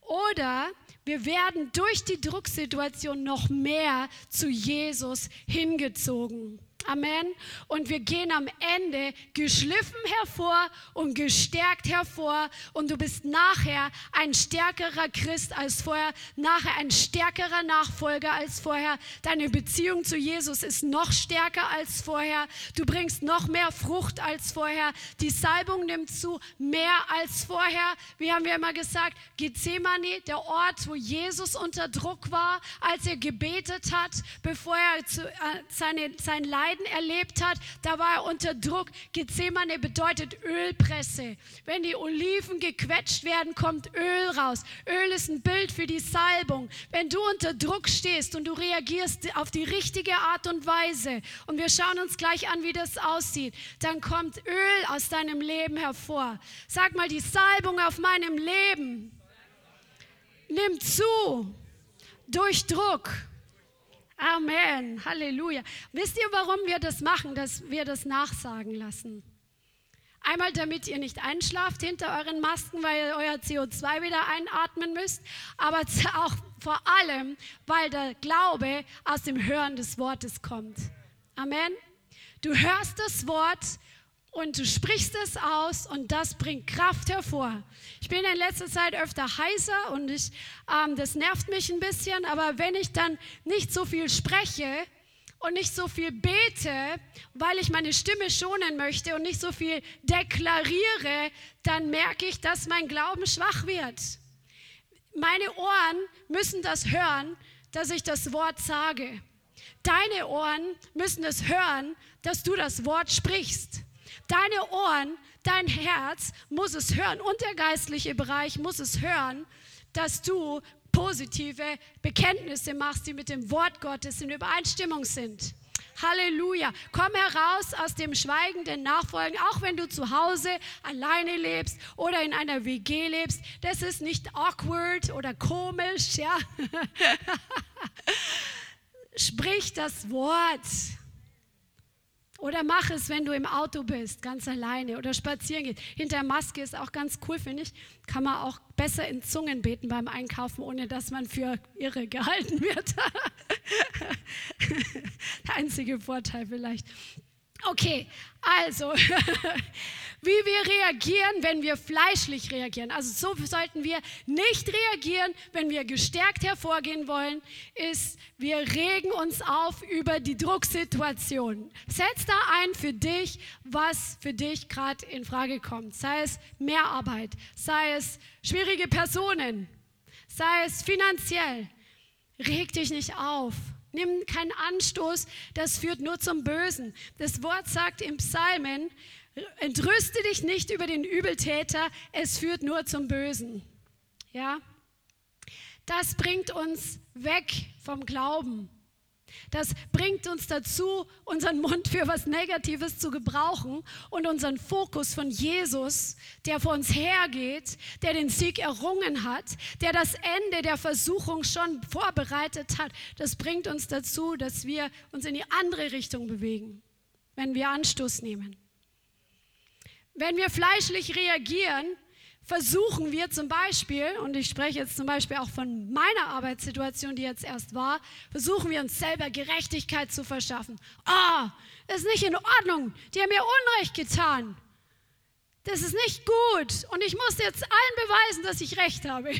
Oder wir werden durch die Drucksituation noch mehr zu Jesus hingezogen. Amen. Und wir gehen am Ende geschliffen hervor und gestärkt hervor. Und du bist nachher ein stärkerer Christ als vorher, nachher ein stärkerer Nachfolger als vorher. Deine Beziehung zu Jesus ist noch stärker als vorher. Du bringst noch mehr Frucht als vorher. Die Salbung nimmt zu, mehr als vorher. Wie haben wir immer gesagt, Gethsemane, der Ort, wo Jesus unter Druck war, als er gebetet hat, bevor er zu, äh, seine, sein Leid Leiden erlebt hat, da war er unter Druck. Gethsemane bedeutet Ölpresse. Wenn die Oliven gequetscht werden, kommt Öl raus. Öl ist ein Bild für die Salbung. Wenn du unter Druck stehst und du reagierst auf die richtige Art und Weise, und wir schauen uns gleich an, wie das aussieht, dann kommt Öl aus deinem Leben hervor. Sag mal, die Salbung auf meinem Leben nimmt zu durch Druck. Amen. Halleluja. Wisst ihr, warum wir das machen, dass wir das nachsagen lassen? Einmal, damit ihr nicht einschlaft hinter euren Masken, weil ihr euer CO2 wieder einatmen müsst, aber auch vor allem, weil der Glaube aus dem Hören des Wortes kommt. Amen. Du hörst das Wort und du sprichst es aus und das bringt Kraft hervor. Ich bin in letzter Zeit öfter heißer und ich, ähm, das nervt mich ein bisschen, aber wenn ich dann nicht so viel spreche und nicht so viel bete, weil ich meine Stimme schonen möchte und nicht so viel deklariere, dann merke ich, dass mein Glauben schwach wird. Meine Ohren müssen das hören, dass ich das Wort sage. Deine Ohren müssen es hören, dass du das Wort sprichst. Deine Ohren, dein Herz muss es hören und der geistliche Bereich muss es hören, dass du positive Bekenntnisse machst, die mit dem Wort Gottes in Übereinstimmung sind. Halleluja. Komm heraus aus dem schweigenden Nachfolgen, auch wenn du zu Hause alleine lebst oder in einer WG lebst. Das ist nicht awkward oder komisch, ja. Sprich das Wort. Oder mach es, wenn du im Auto bist, ganz alleine oder spazieren gehst. Hinter Maske ist auch ganz cool, finde ich. Kann man auch besser in Zungen beten beim Einkaufen, ohne dass man für irre gehalten wird. der einzige Vorteil vielleicht. Okay, also, wie wir reagieren, wenn wir fleischlich reagieren. Also so sollten wir nicht reagieren, wenn wir gestärkt hervorgehen wollen, ist, wir regen uns auf über die Drucksituation. Setz da ein für dich, was für dich gerade in Frage kommt. Sei es Mehrarbeit, sei es schwierige Personen, sei es finanziell. Reg dich nicht auf. Nimm keinen Anstoß, das führt nur zum Bösen. Das Wort sagt im Psalmen, entrüste dich nicht über den Übeltäter, es führt nur zum Bösen. Ja? Das bringt uns weg vom Glauben. Das bringt uns dazu, unseren Mund für was Negatives zu gebrauchen und unseren Fokus von Jesus, der vor uns hergeht, der den Sieg errungen hat, der das Ende der Versuchung schon vorbereitet hat, das bringt uns dazu, dass wir uns in die andere Richtung bewegen, wenn wir Anstoß nehmen. Wenn wir fleischlich reagieren, versuchen wir zum Beispiel, und ich spreche jetzt zum Beispiel auch von meiner Arbeitssituation, die jetzt erst war, versuchen wir uns selber Gerechtigkeit zu verschaffen. Ah, oh, ist nicht in Ordnung. Die haben mir Unrecht getan. Das ist nicht gut. Und ich muss jetzt allen beweisen, dass ich recht habe.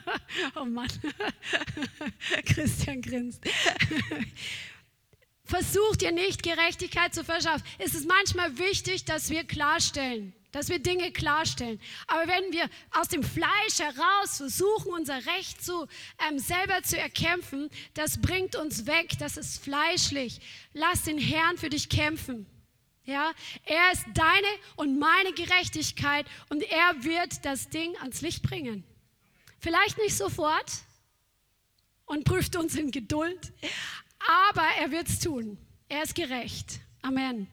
oh Mann. Christian grinst. Versuch dir nicht Gerechtigkeit zu verschaffen. Es ist manchmal wichtig, dass wir klarstellen, dass wir Dinge klarstellen. Aber wenn wir aus dem Fleisch heraus versuchen, unser Recht zu, ähm, selber zu erkämpfen, das bringt uns weg, das ist fleischlich. Lass den Herrn für dich kämpfen. Ja, er ist deine und meine Gerechtigkeit und er wird das Ding ans Licht bringen. Vielleicht nicht sofort und prüft uns in Geduld, aber er wird es tun. Er ist gerecht. Amen.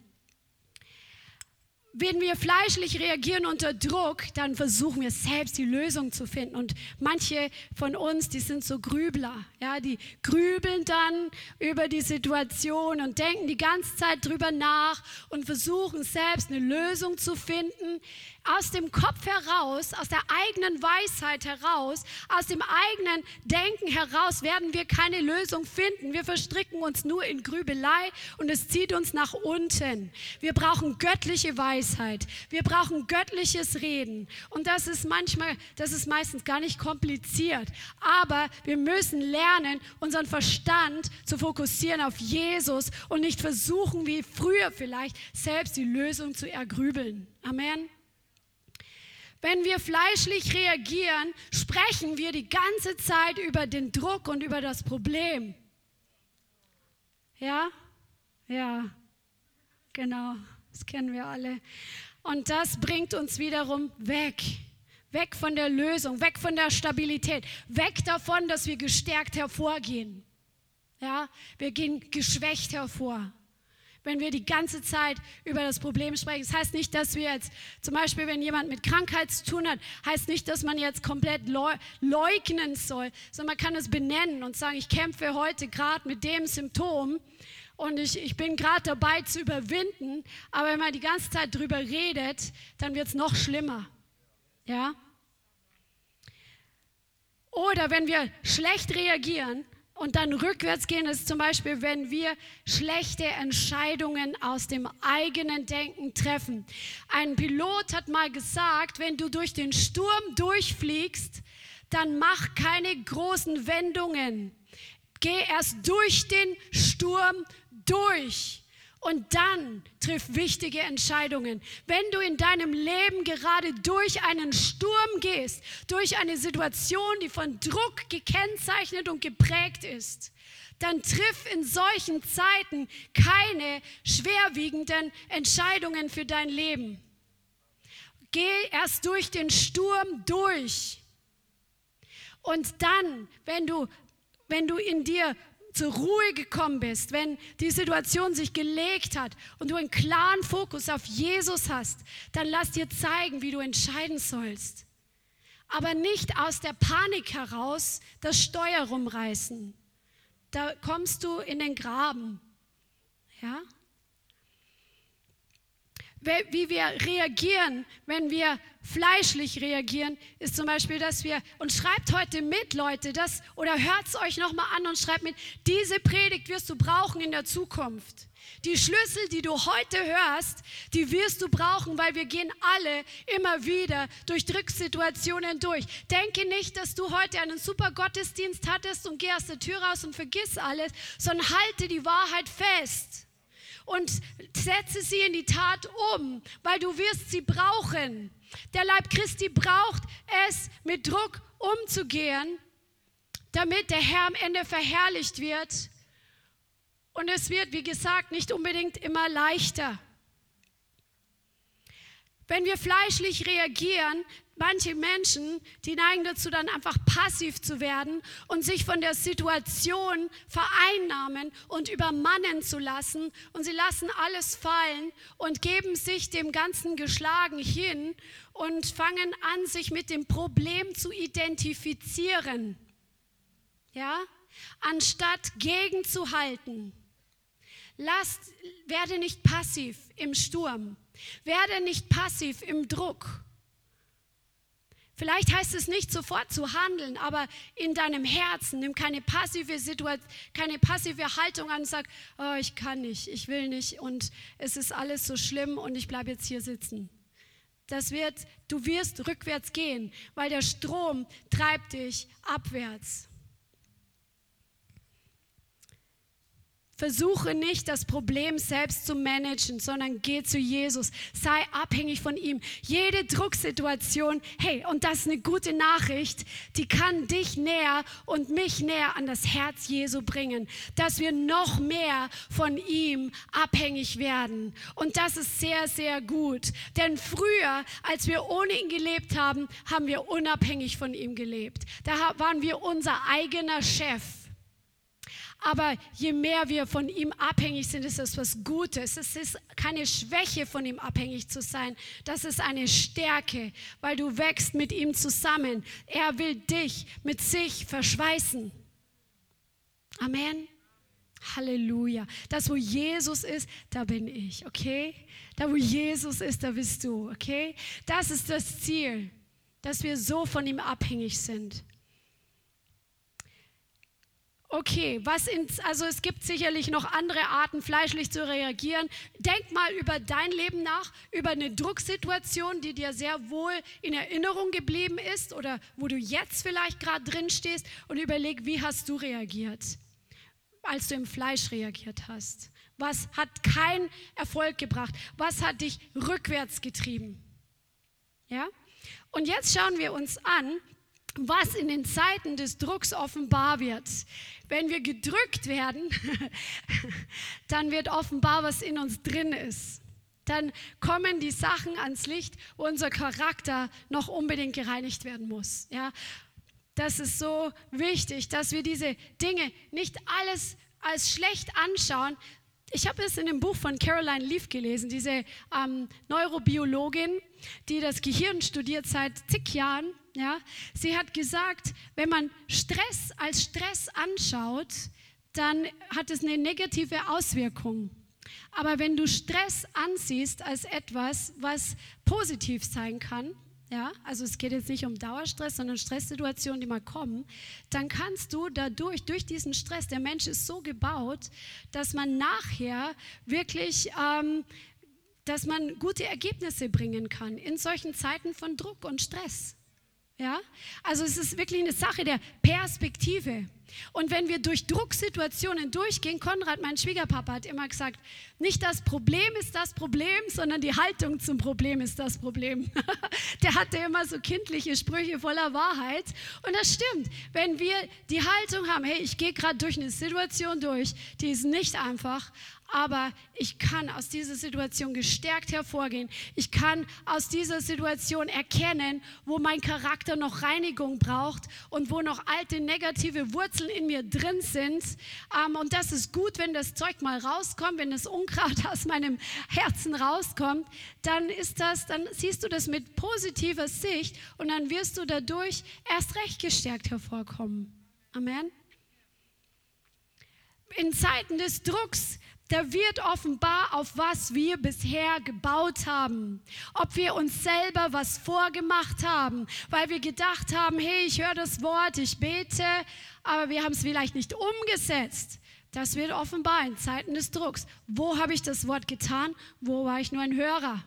Wenn wir fleischlich reagieren unter Druck, dann versuchen wir selbst die Lösung zu finden. Und manche von uns, die sind so Grübler, ja, die grübeln dann über die Situation und denken die ganze Zeit drüber nach und versuchen selbst eine Lösung zu finden aus dem Kopf heraus, aus der eigenen Weisheit heraus, aus dem eigenen Denken heraus werden wir keine Lösung finden. Wir verstricken uns nur in Grübelei und es zieht uns nach unten. Wir brauchen göttliche Weisheit. Wir brauchen göttliches Reden. Und das ist manchmal, das ist meistens gar nicht kompliziert. Aber wir müssen lernen, unseren Verstand zu fokussieren auf Jesus und nicht versuchen, wie früher vielleicht, selbst die Lösung zu ergrübeln. Amen. Wenn wir fleischlich reagieren, sprechen wir die ganze Zeit über den Druck und über das Problem. Ja? Ja, genau, das kennen wir alle. Und das bringt uns wiederum weg. Weg von der Lösung, weg von der Stabilität, weg davon, dass wir gestärkt hervorgehen. Ja, wir gehen geschwächt hervor wenn wir die ganze Zeit über das Problem sprechen. Das heißt nicht, dass wir jetzt, zum Beispiel, wenn jemand mit Krankheit zu tun hat, heißt nicht, dass man jetzt komplett leugnen soll, sondern man kann es benennen und sagen, ich kämpfe heute gerade mit dem Symptom und ich, ich bin gerade dabei zu überwinden, aber wenn man die ganze Zeit drüber redet, dann wird es noch schlimmer. Ja? Oder wenn wir schlecht reagieren, und dann rückwärts gehen ist zum Beispiel, wenn wir schlechte Entscheidungen aus dem eigenen Denken treffen. Ein Pilot hat mal gesagt, wenn du durch den Sturm durchfliegst, dann mach keine großen Wendungen. Geh erst durch den Sturm durch und dann triff wichtige Entscheidungen. Wenn du in deinem Leben gerade durch einen Sturm gehst, durch eine Situation, die von Druck gekennzeichnet und geprägt ist, dann triff in solchen Zeiten keine schwerwiegenden Entscheidungen für dein Leben. Geh erst durch den Sturm durch. Und dann, wenn du, wenn du in dir zur Ruhe gekommen bist, wenn die Situation sich gelegt hat und du einen klaren Fokus auf Jesus hast, dann lass dir zeigen, wie du entscheiden sollst. Aber nicht aus der Panik heraus das Steuer rumreißen. Da kommst du in den Graben. Ja? Wie wir reagieren, wenn wir fleischlich reagieren, ist zum Beispiel, dass wir, und schreibt heute mit, Leute, das, oder hört es euch nochmal an und schreibt mit, diese Predigt wirst du brauchen in der Zukunft. Die Schlüssel, die du heute hörst, die wirst du brauchen, weil wir gehen alle immer wieder durch Drücksituationen durch. Denke nicht, dass du heute einen super Gottesdienst hattest und geh aus der Tür raus und vergiss alles, sondern halte die Wahrheit fest und setze sie in die Tat um, weil du wirst sie brauchen. Der Leib Christi braucht es, mit Druck umzugehen, damit der Herr am Ende verherrlicht wird. Und es wird, wie gesagt, nicht unbedingt immer leichter. Wenn wir fleischlich reagieren, manche Menschen, die neigen dazu, dann einfach passiv zu werden und sich von der Situation vereinnahmen und übermannen zu lassen. Und sie lassen alles fallen und geben sich dem ganzen Geschlagen hin und fangen an, sich mit dem Problem zu identifizieren. Ja? Anstatt gegenzuhalten. Lasst, werde nicht passiv im Sturm. Werde nicht passiv im Druck Vielleicht heißt es nicht sofort zu handeln, aber in deinem Herzen nimm keine passive Situation, keine passive Haltung an und sag, oh, ich kann nicht, ich will nicht und es ist alles so schlimm und ich bleibe jetzt hier sitzen. Das wird, du wirst rückwärts gehen, weil der Strom treibt dich abwärts. Versuche nicht das Problem selbst zu managen, sondern geh zu Jesus. Sei abhängig von ihm. Jede Drucksituation, hey, und das ist eine gute Nachricht, die kann dich näher und mich näher an das Herz Jesu bringen, dass wir noch mehr von ihm abhängig werden. Und das ist sehr, sehr gut. Denn früher, als wir ohne ihn gelebt haben, haben wir unabhängig von ihm gelebt. Da waren wir unser eigener Chef. Aber je mehr wir von ihm abhängig sind, ist das was Gutes. Es ist keine Schwäche, von ihm abhängig zu sein. Das ist eine Stärke, weil du wächst mit ihm zusammen. Er will dich mit sich verschweißen. Amen. Halleluja. Das, wo Jesus ist, da bin ich, okay? Da, wo Jesus ist, da bist du, okay? Das ist das Ziel, dass wir so von ihm abhängig sind. Okay, was ins, also es gibt sicherlich noch andere Arten, fleischlich zu reagieren. Denk mal über dein Leben nach, über eine Drucksituation, die dir sehr wohl in Erinnerung geblieben ist oder wo du jetzt vielleicht gerade drin stehst und überleg, wie hast du reagiert, als du im Fleisch reagiert hast. Was hat keinen Erfolg gebracht? Was hat dich rückwärts getrieben? Ja? Und jetzt schauen wir uns an, was in den Zeiten des Drucks offenbar wird. Wenn wir gedrückt werden, dann wird offenbar, was in uns drin ist. Dann kommen die Sachen ans Licht, wo unser Charakter noch unbedingt gereinigt werden muss. Ja? Das ist so wichtig, dass wir diese Dinge nicht alles als schlecht anschauen. Ich habe es in dem Buch von Caroline Leaf gelesen, diese ähm, Neurobiologin, die das Gehirn studiert seit zig Jahren ja? Sie hat gesagt, wenn man Stress als Stress anschaut, dann hat es eine negative Auswirkung. Aber wenn du Stress ansiehst als etwas, was positiv sein kann, ja, also es geht jetzt nicht um Dauerstress, sondern Stresssituationen, die mal kommen, dann kannst du dadurch, durch diesen Stress, der Mensch ist so gebaut, dass man nachher wirklich, ähm, dass man gute Ergebnisse bringen kann in solchen Zeiten von Druck und Stress. Ja? Also es ist wirklich eine Sache der Perspektive. Und wenn wir durch Drucksituationen durchgehen, Konrad, mein Schwiegerpapa, hat immer gesagt, nicht das Problem ist das Problem, sondern die Haltung zum Problem ist das Problem. Der hatte immer so kindliche Sprüche voller Wahrheit. Und das stimmt. Wenn wir die Haltung haben, hey, ich gehe gerade durch eine Situation durch, die ist nicht einfach, aber ich kann aus dieser Situation gestärkt hervorgehen. Ich kann aus dieser Situation erkennen, wo mein Charakter noch Reinigung braucht und wo noch alte negative Wurzeln in mir drin sind. Ähm, und das ist gut, wenn das Zeug mal rauskommt, wenn das Unkraut aus meinem Herzen rauskommt, dann ist das, dann siehst du das mit positiver Sicht und dann wirst du dadurch erst recht gestärkt hervorkommen. Amen. In Zeiten des Drucks da wird offenbar, auf was wir bisher gebaut haben. Ob wir uns selber was vorgemacht haben, weil wir gedacht haben, hey, ich höre das Wort, ich bete, aber wir haben es vielleicht nicht umgesetzt. Das wird offenbar in Zeiten des Drucks. Wo habe ich das Wort getan? Wo war ich nur ein Hörer?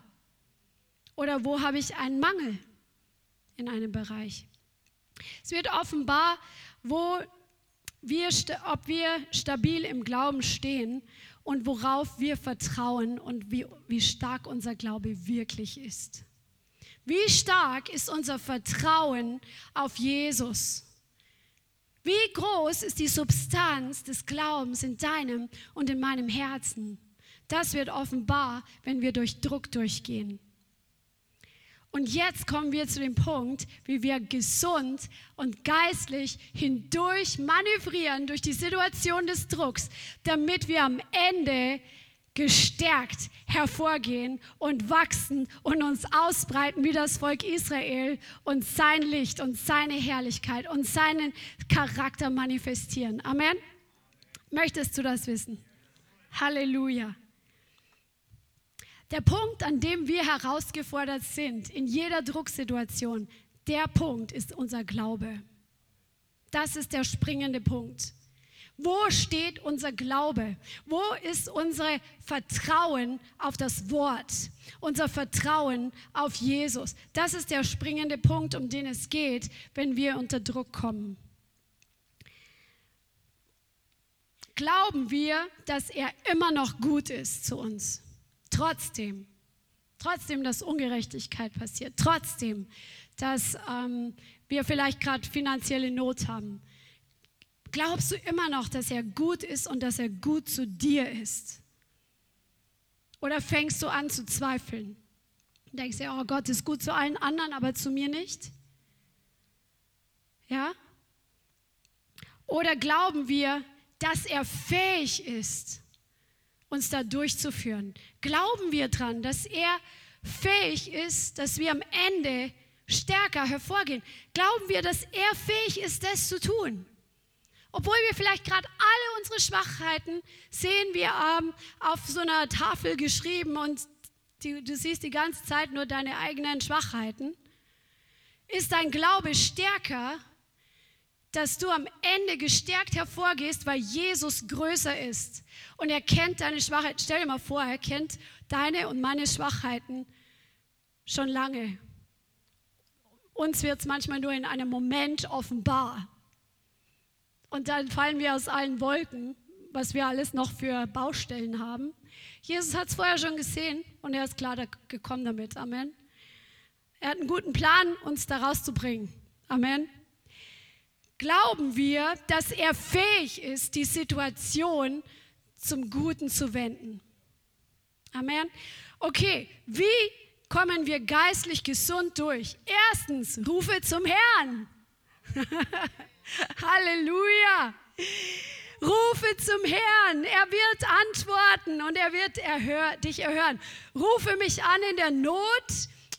Oder wo habe ich einen Mangel in einem Bereich? Es wird offenbar, wo wir, ob wir stabil im Glauben stehen und worauf wir vertrauen und wie, wie stark unser Glaube wirklich ist. Wie stark ist unser Vertrauen auf Jesus? Wie groß ist die Substanz des Glaubens in deinem und in meinem Herzen? Das wird offenbar, wenn wir durch Druck durchgehen. Und jetzt kommen wir zu dem Punkt, wie wir gesund und geistlich hindurch manövrieren durch die Situation des Drucks, damit wir am Ende gestärkt hervorgehen und wachsen und uns ausbreiten wie das Volk Israel und sein Licht und seine Herrlichkeit und seinen Charakter manifestieren. Amen. Möchtest du das wissen? Halleluja. Der Punkt, an dem wir herausgefordert sind, in jeder Drucksituation, der Punkt ist unser Glaube. Das ist der springende Punkt. Wo steht unser Glaube? Wo ist unser Vertrauen auf das Wort? Unser Vertrauen auf Jesus? Das ist der springende Punkt, um den es geht, wenn wir unter Druck kommen. glauben wir, dass er immer noch gut ist zu uns. Trotzdem. Trotzdem, dass Ungerechtigkeit passiert. Trotzdem, dass ähm, wir vielleicht gerade finanzielle Not haben. Glaubst du immer noch, dass er gut ist und dass er gut zu dir ist? Oder fängst du an zu zweifeln? Denkst du, oh Gott ist gut zu allen anderen, aber zu mir nicht? Ja? Oder glauben wir, dass er fähig ist, uns da durchzuführen? Glauben wir dran, dass er fähig ist, dass wir am Ende stärker hervorgehen? Glauben wir, dass er fähig ist, das zu tun? Obwohl wir vielleicht gerade alle unsere Schwachheiten sehen wir ähm, auf so einer Tafel geschrieben und die, du siehst die ganze Zeit nur deine eigenen Schwachheiten, ist dein Glaube stärker, dass du am Ende gestärkt hervorgehst, weil Jesus größer ist und er kennt deine Schwachheiten. Stell dir mal vor, er kennt deine und meine Schwachheiten schon lange. Uns wird es manchmal nur in einem Moment offenbar. Und dann fallen wir aus allen Wolken, was wir alles noch für Baustellen haben. Jesus hat es vorher schon gesehen und er ist klar gekommen damit. Amen. Er hat einen guten Plan, uns da rauszubringen. Amen. Glauben wir, dass er fähig ist, die Situation zum Guten zu wenden? Amen. Okay, wie kommen wir geistlich gesund durch? Erstens, rufe zum Herrn. Halleluja. Rufe zum Herrn, er wird antworten und er wird erhör, dich erhören. Rufe mich an in der Not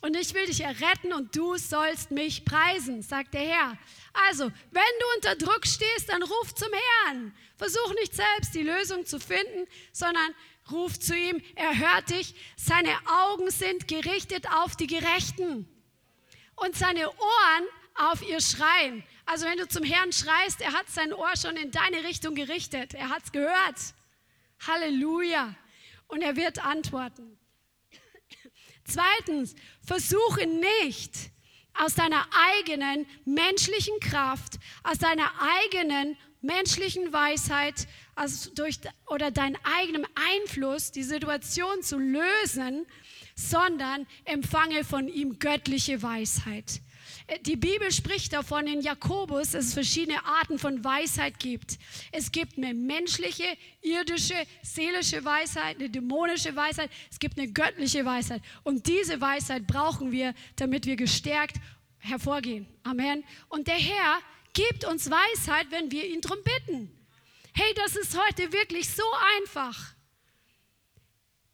und ich will dich erretten und du sollst mich preisen, sagt der Herr. Also, wenn du unter Druck stehst, dann ruf zum Herrn. Versuch nicht selbst die Lösung zu finden, sondern ruf zu ihm, er hört dich. Seine Augen sind gerichtet auf die Gerechten und seine Ohren auf ihr Schreien. Also wenn du zum Herrn schreist, er hat sein Ohr schon in deine Richtung gerichtet. Er hat es gehört. Halleluja. Und er wird antworten. Zweitens, versuche nicht aus deiner eigenen menschlichen Kraft, aus deiner eigenen menschlichen Weisheit also durch, oder deinem eigenen Einfluss die Situation zu lösen, sondern empfange von ihm göttliche Weisheit. Die Bibel spricht davon in Jakobus, dass es verschiedene Arten von Weisheit gibt. Es gibt eine menschliche, irdische, seelische Weisheit, eine dämonische Weisheit, es gibt eine göttliche Weisheit. Und diese Weisheit brauchen wir, damit wir gestärkt hervorgehen. Amen. Und der Herr gibt uns Weisheit, wenn wir ihn darum bitten. Hey, das ist heute wirklich so einfach.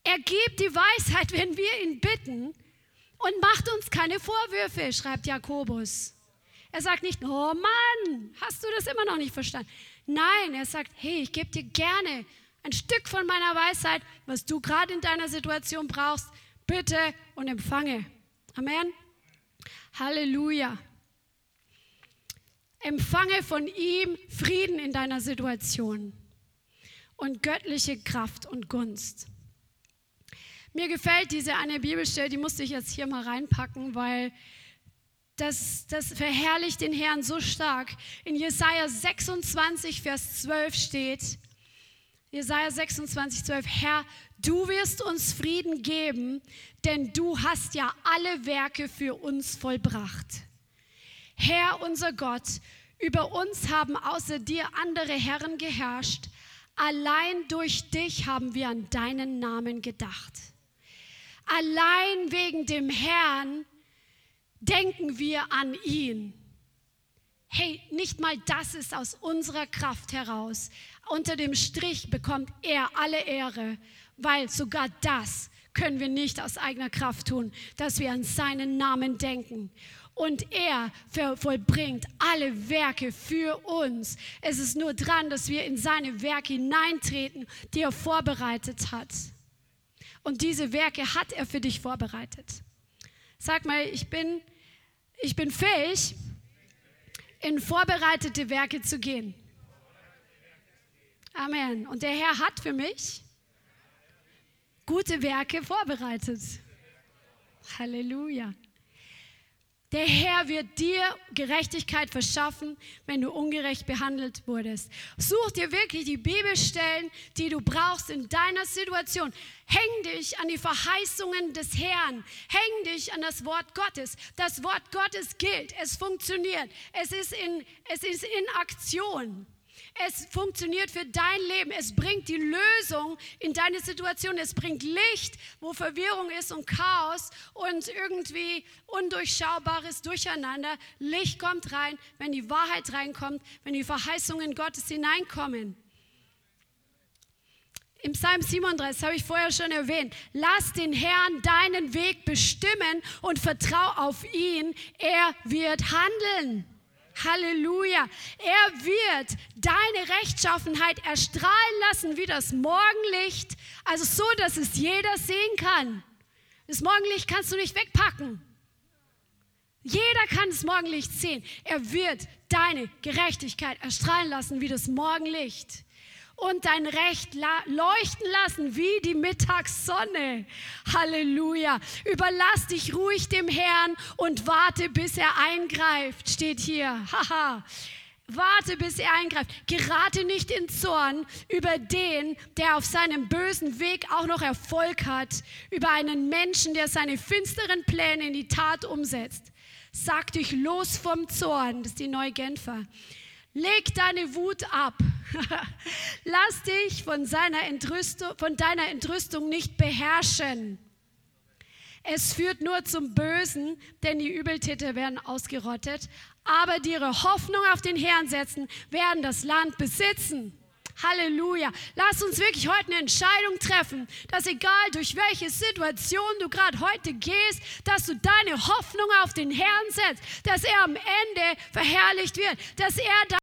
Er gibt die Weisheit, wenn wir ihn bitten und macht uns keine Vorwürfe, schreibt Jakobus. Er sagt nicht, oh Mann, hast du das immer noch nicht verstanden? Nein, er sagt, hey, ich gebe dir gerne ein Stück von meiner Weisheit, was du gerade in deiner Situation brauchst, bitte und empfange. Amen. Halleluja. Empfange von ihm Frieden in deiner Situation und göttliche Kraft und Gunst. Mir gefällt diese eine Bibelstelle, die musste ich jetzt hier mal reinpacken, weil das, das verherrlicht den Herrn so stark. In Jesaja 26, Vers 12 steht, Jesaja 26, 12, Herr, du wirst uns Frieden geben, denn du hast ja alle Werke für uns vollbracht. Herr, unser Gott, über uns haben außer dir andere Herren geherrscht. Allein durch dich haben wir an deinen Namen gedacht. Allein wegen dem Herrn denken wir an ihn. Hey, nicht mal das ist aus unserer Kraft heraus. Unter dem Strich bekommt er alle Ehre, weil sogar das können wir nicht aus eigener Kraft tun, dass wir an seinen Namen denken. Und er vollbringt alle Werke für uns. Es ist nur dran, dass wir in seine Werke hineintreten, die er vorbereitet hat. Und diese Werke hat er für dich vorbereitet. Sag mal, ich bin, ich bin fähig, in vorbereitete Werke zu gehen. Amen. Und der Herr hat für mich gute Werke vorbereitet. Halleluja. Der Herr wird dir Gerechtigkeit verschaffen, wenn du ungerecht behandelt wurdest. Such dir wirklich die Bibelstellen, die du brauchst in deiner Situation. Häng dich an die Verheißungen des Herrn. Häng dich an das Wort Gottes. Das Wort Gottes gilt. Es funktioniert. Es ist in, es ist in Aktion. Es funktioniert für dein Leben. Es bringt die Lösung in deine Situation. Es bringt Licht, wo Verwirrung ist und Chaos und irgendwie undurchschaubares Durcheinander. Licht kommt rein, wenn die Wahrheit reinkommt, wenn die Verheißungen Gottes hineinkommen. Im Psalm 37 habe ich vorher schon erwähnt. Lass den Herrn deinen Weg bestimmen und vertrau auf ihn. Er wird handeln. Halleluja. Er wird deine Rechtschaffenheit erstrahlen lassen wie das Morgenlicht, also so, dass es jeder sehen kann. Das Morgenlicht kannst du nicht wegpacken. Jeder kann das Morgenlicht sehen. Er wird deine Gerechtigkeit erstrahlen lassen wie das Morgenlicht und dein Recht leuchten lassen wie die Mittagssonne. Halleluja. Überlass dich ruhig dem Herrn und warte, bis er eingreift, steht hier. Haha. Warte, bis er eingreift. Gerate nicht in Zorn über den, der auf seinem bösen Weg auch noch Erfolg hat, über einen Menschen, der seine finsteren Pläne in die Tat umsetzt. Sag dich los vom Zorn, das ist die neue Genfer. Leg deine Wut ab. Lass dich von, seiner Entrüstung, von deiner Entrüstung nicht beherrschen. Es führt nur zum Bösen, denn die Übeltäter werden ausgerottet. Aber die ihre Hoffnung auf den Herrn setzen, werden das Land besitzen. Halleluja. Lass uns wirklich heute eine Entscheidung treffen, dass egal durch welche Situation du gerade heute gehst, dass du deine Hoffnung auf den Herrn setzt, dass er am Ende verherrlicht wird, dass er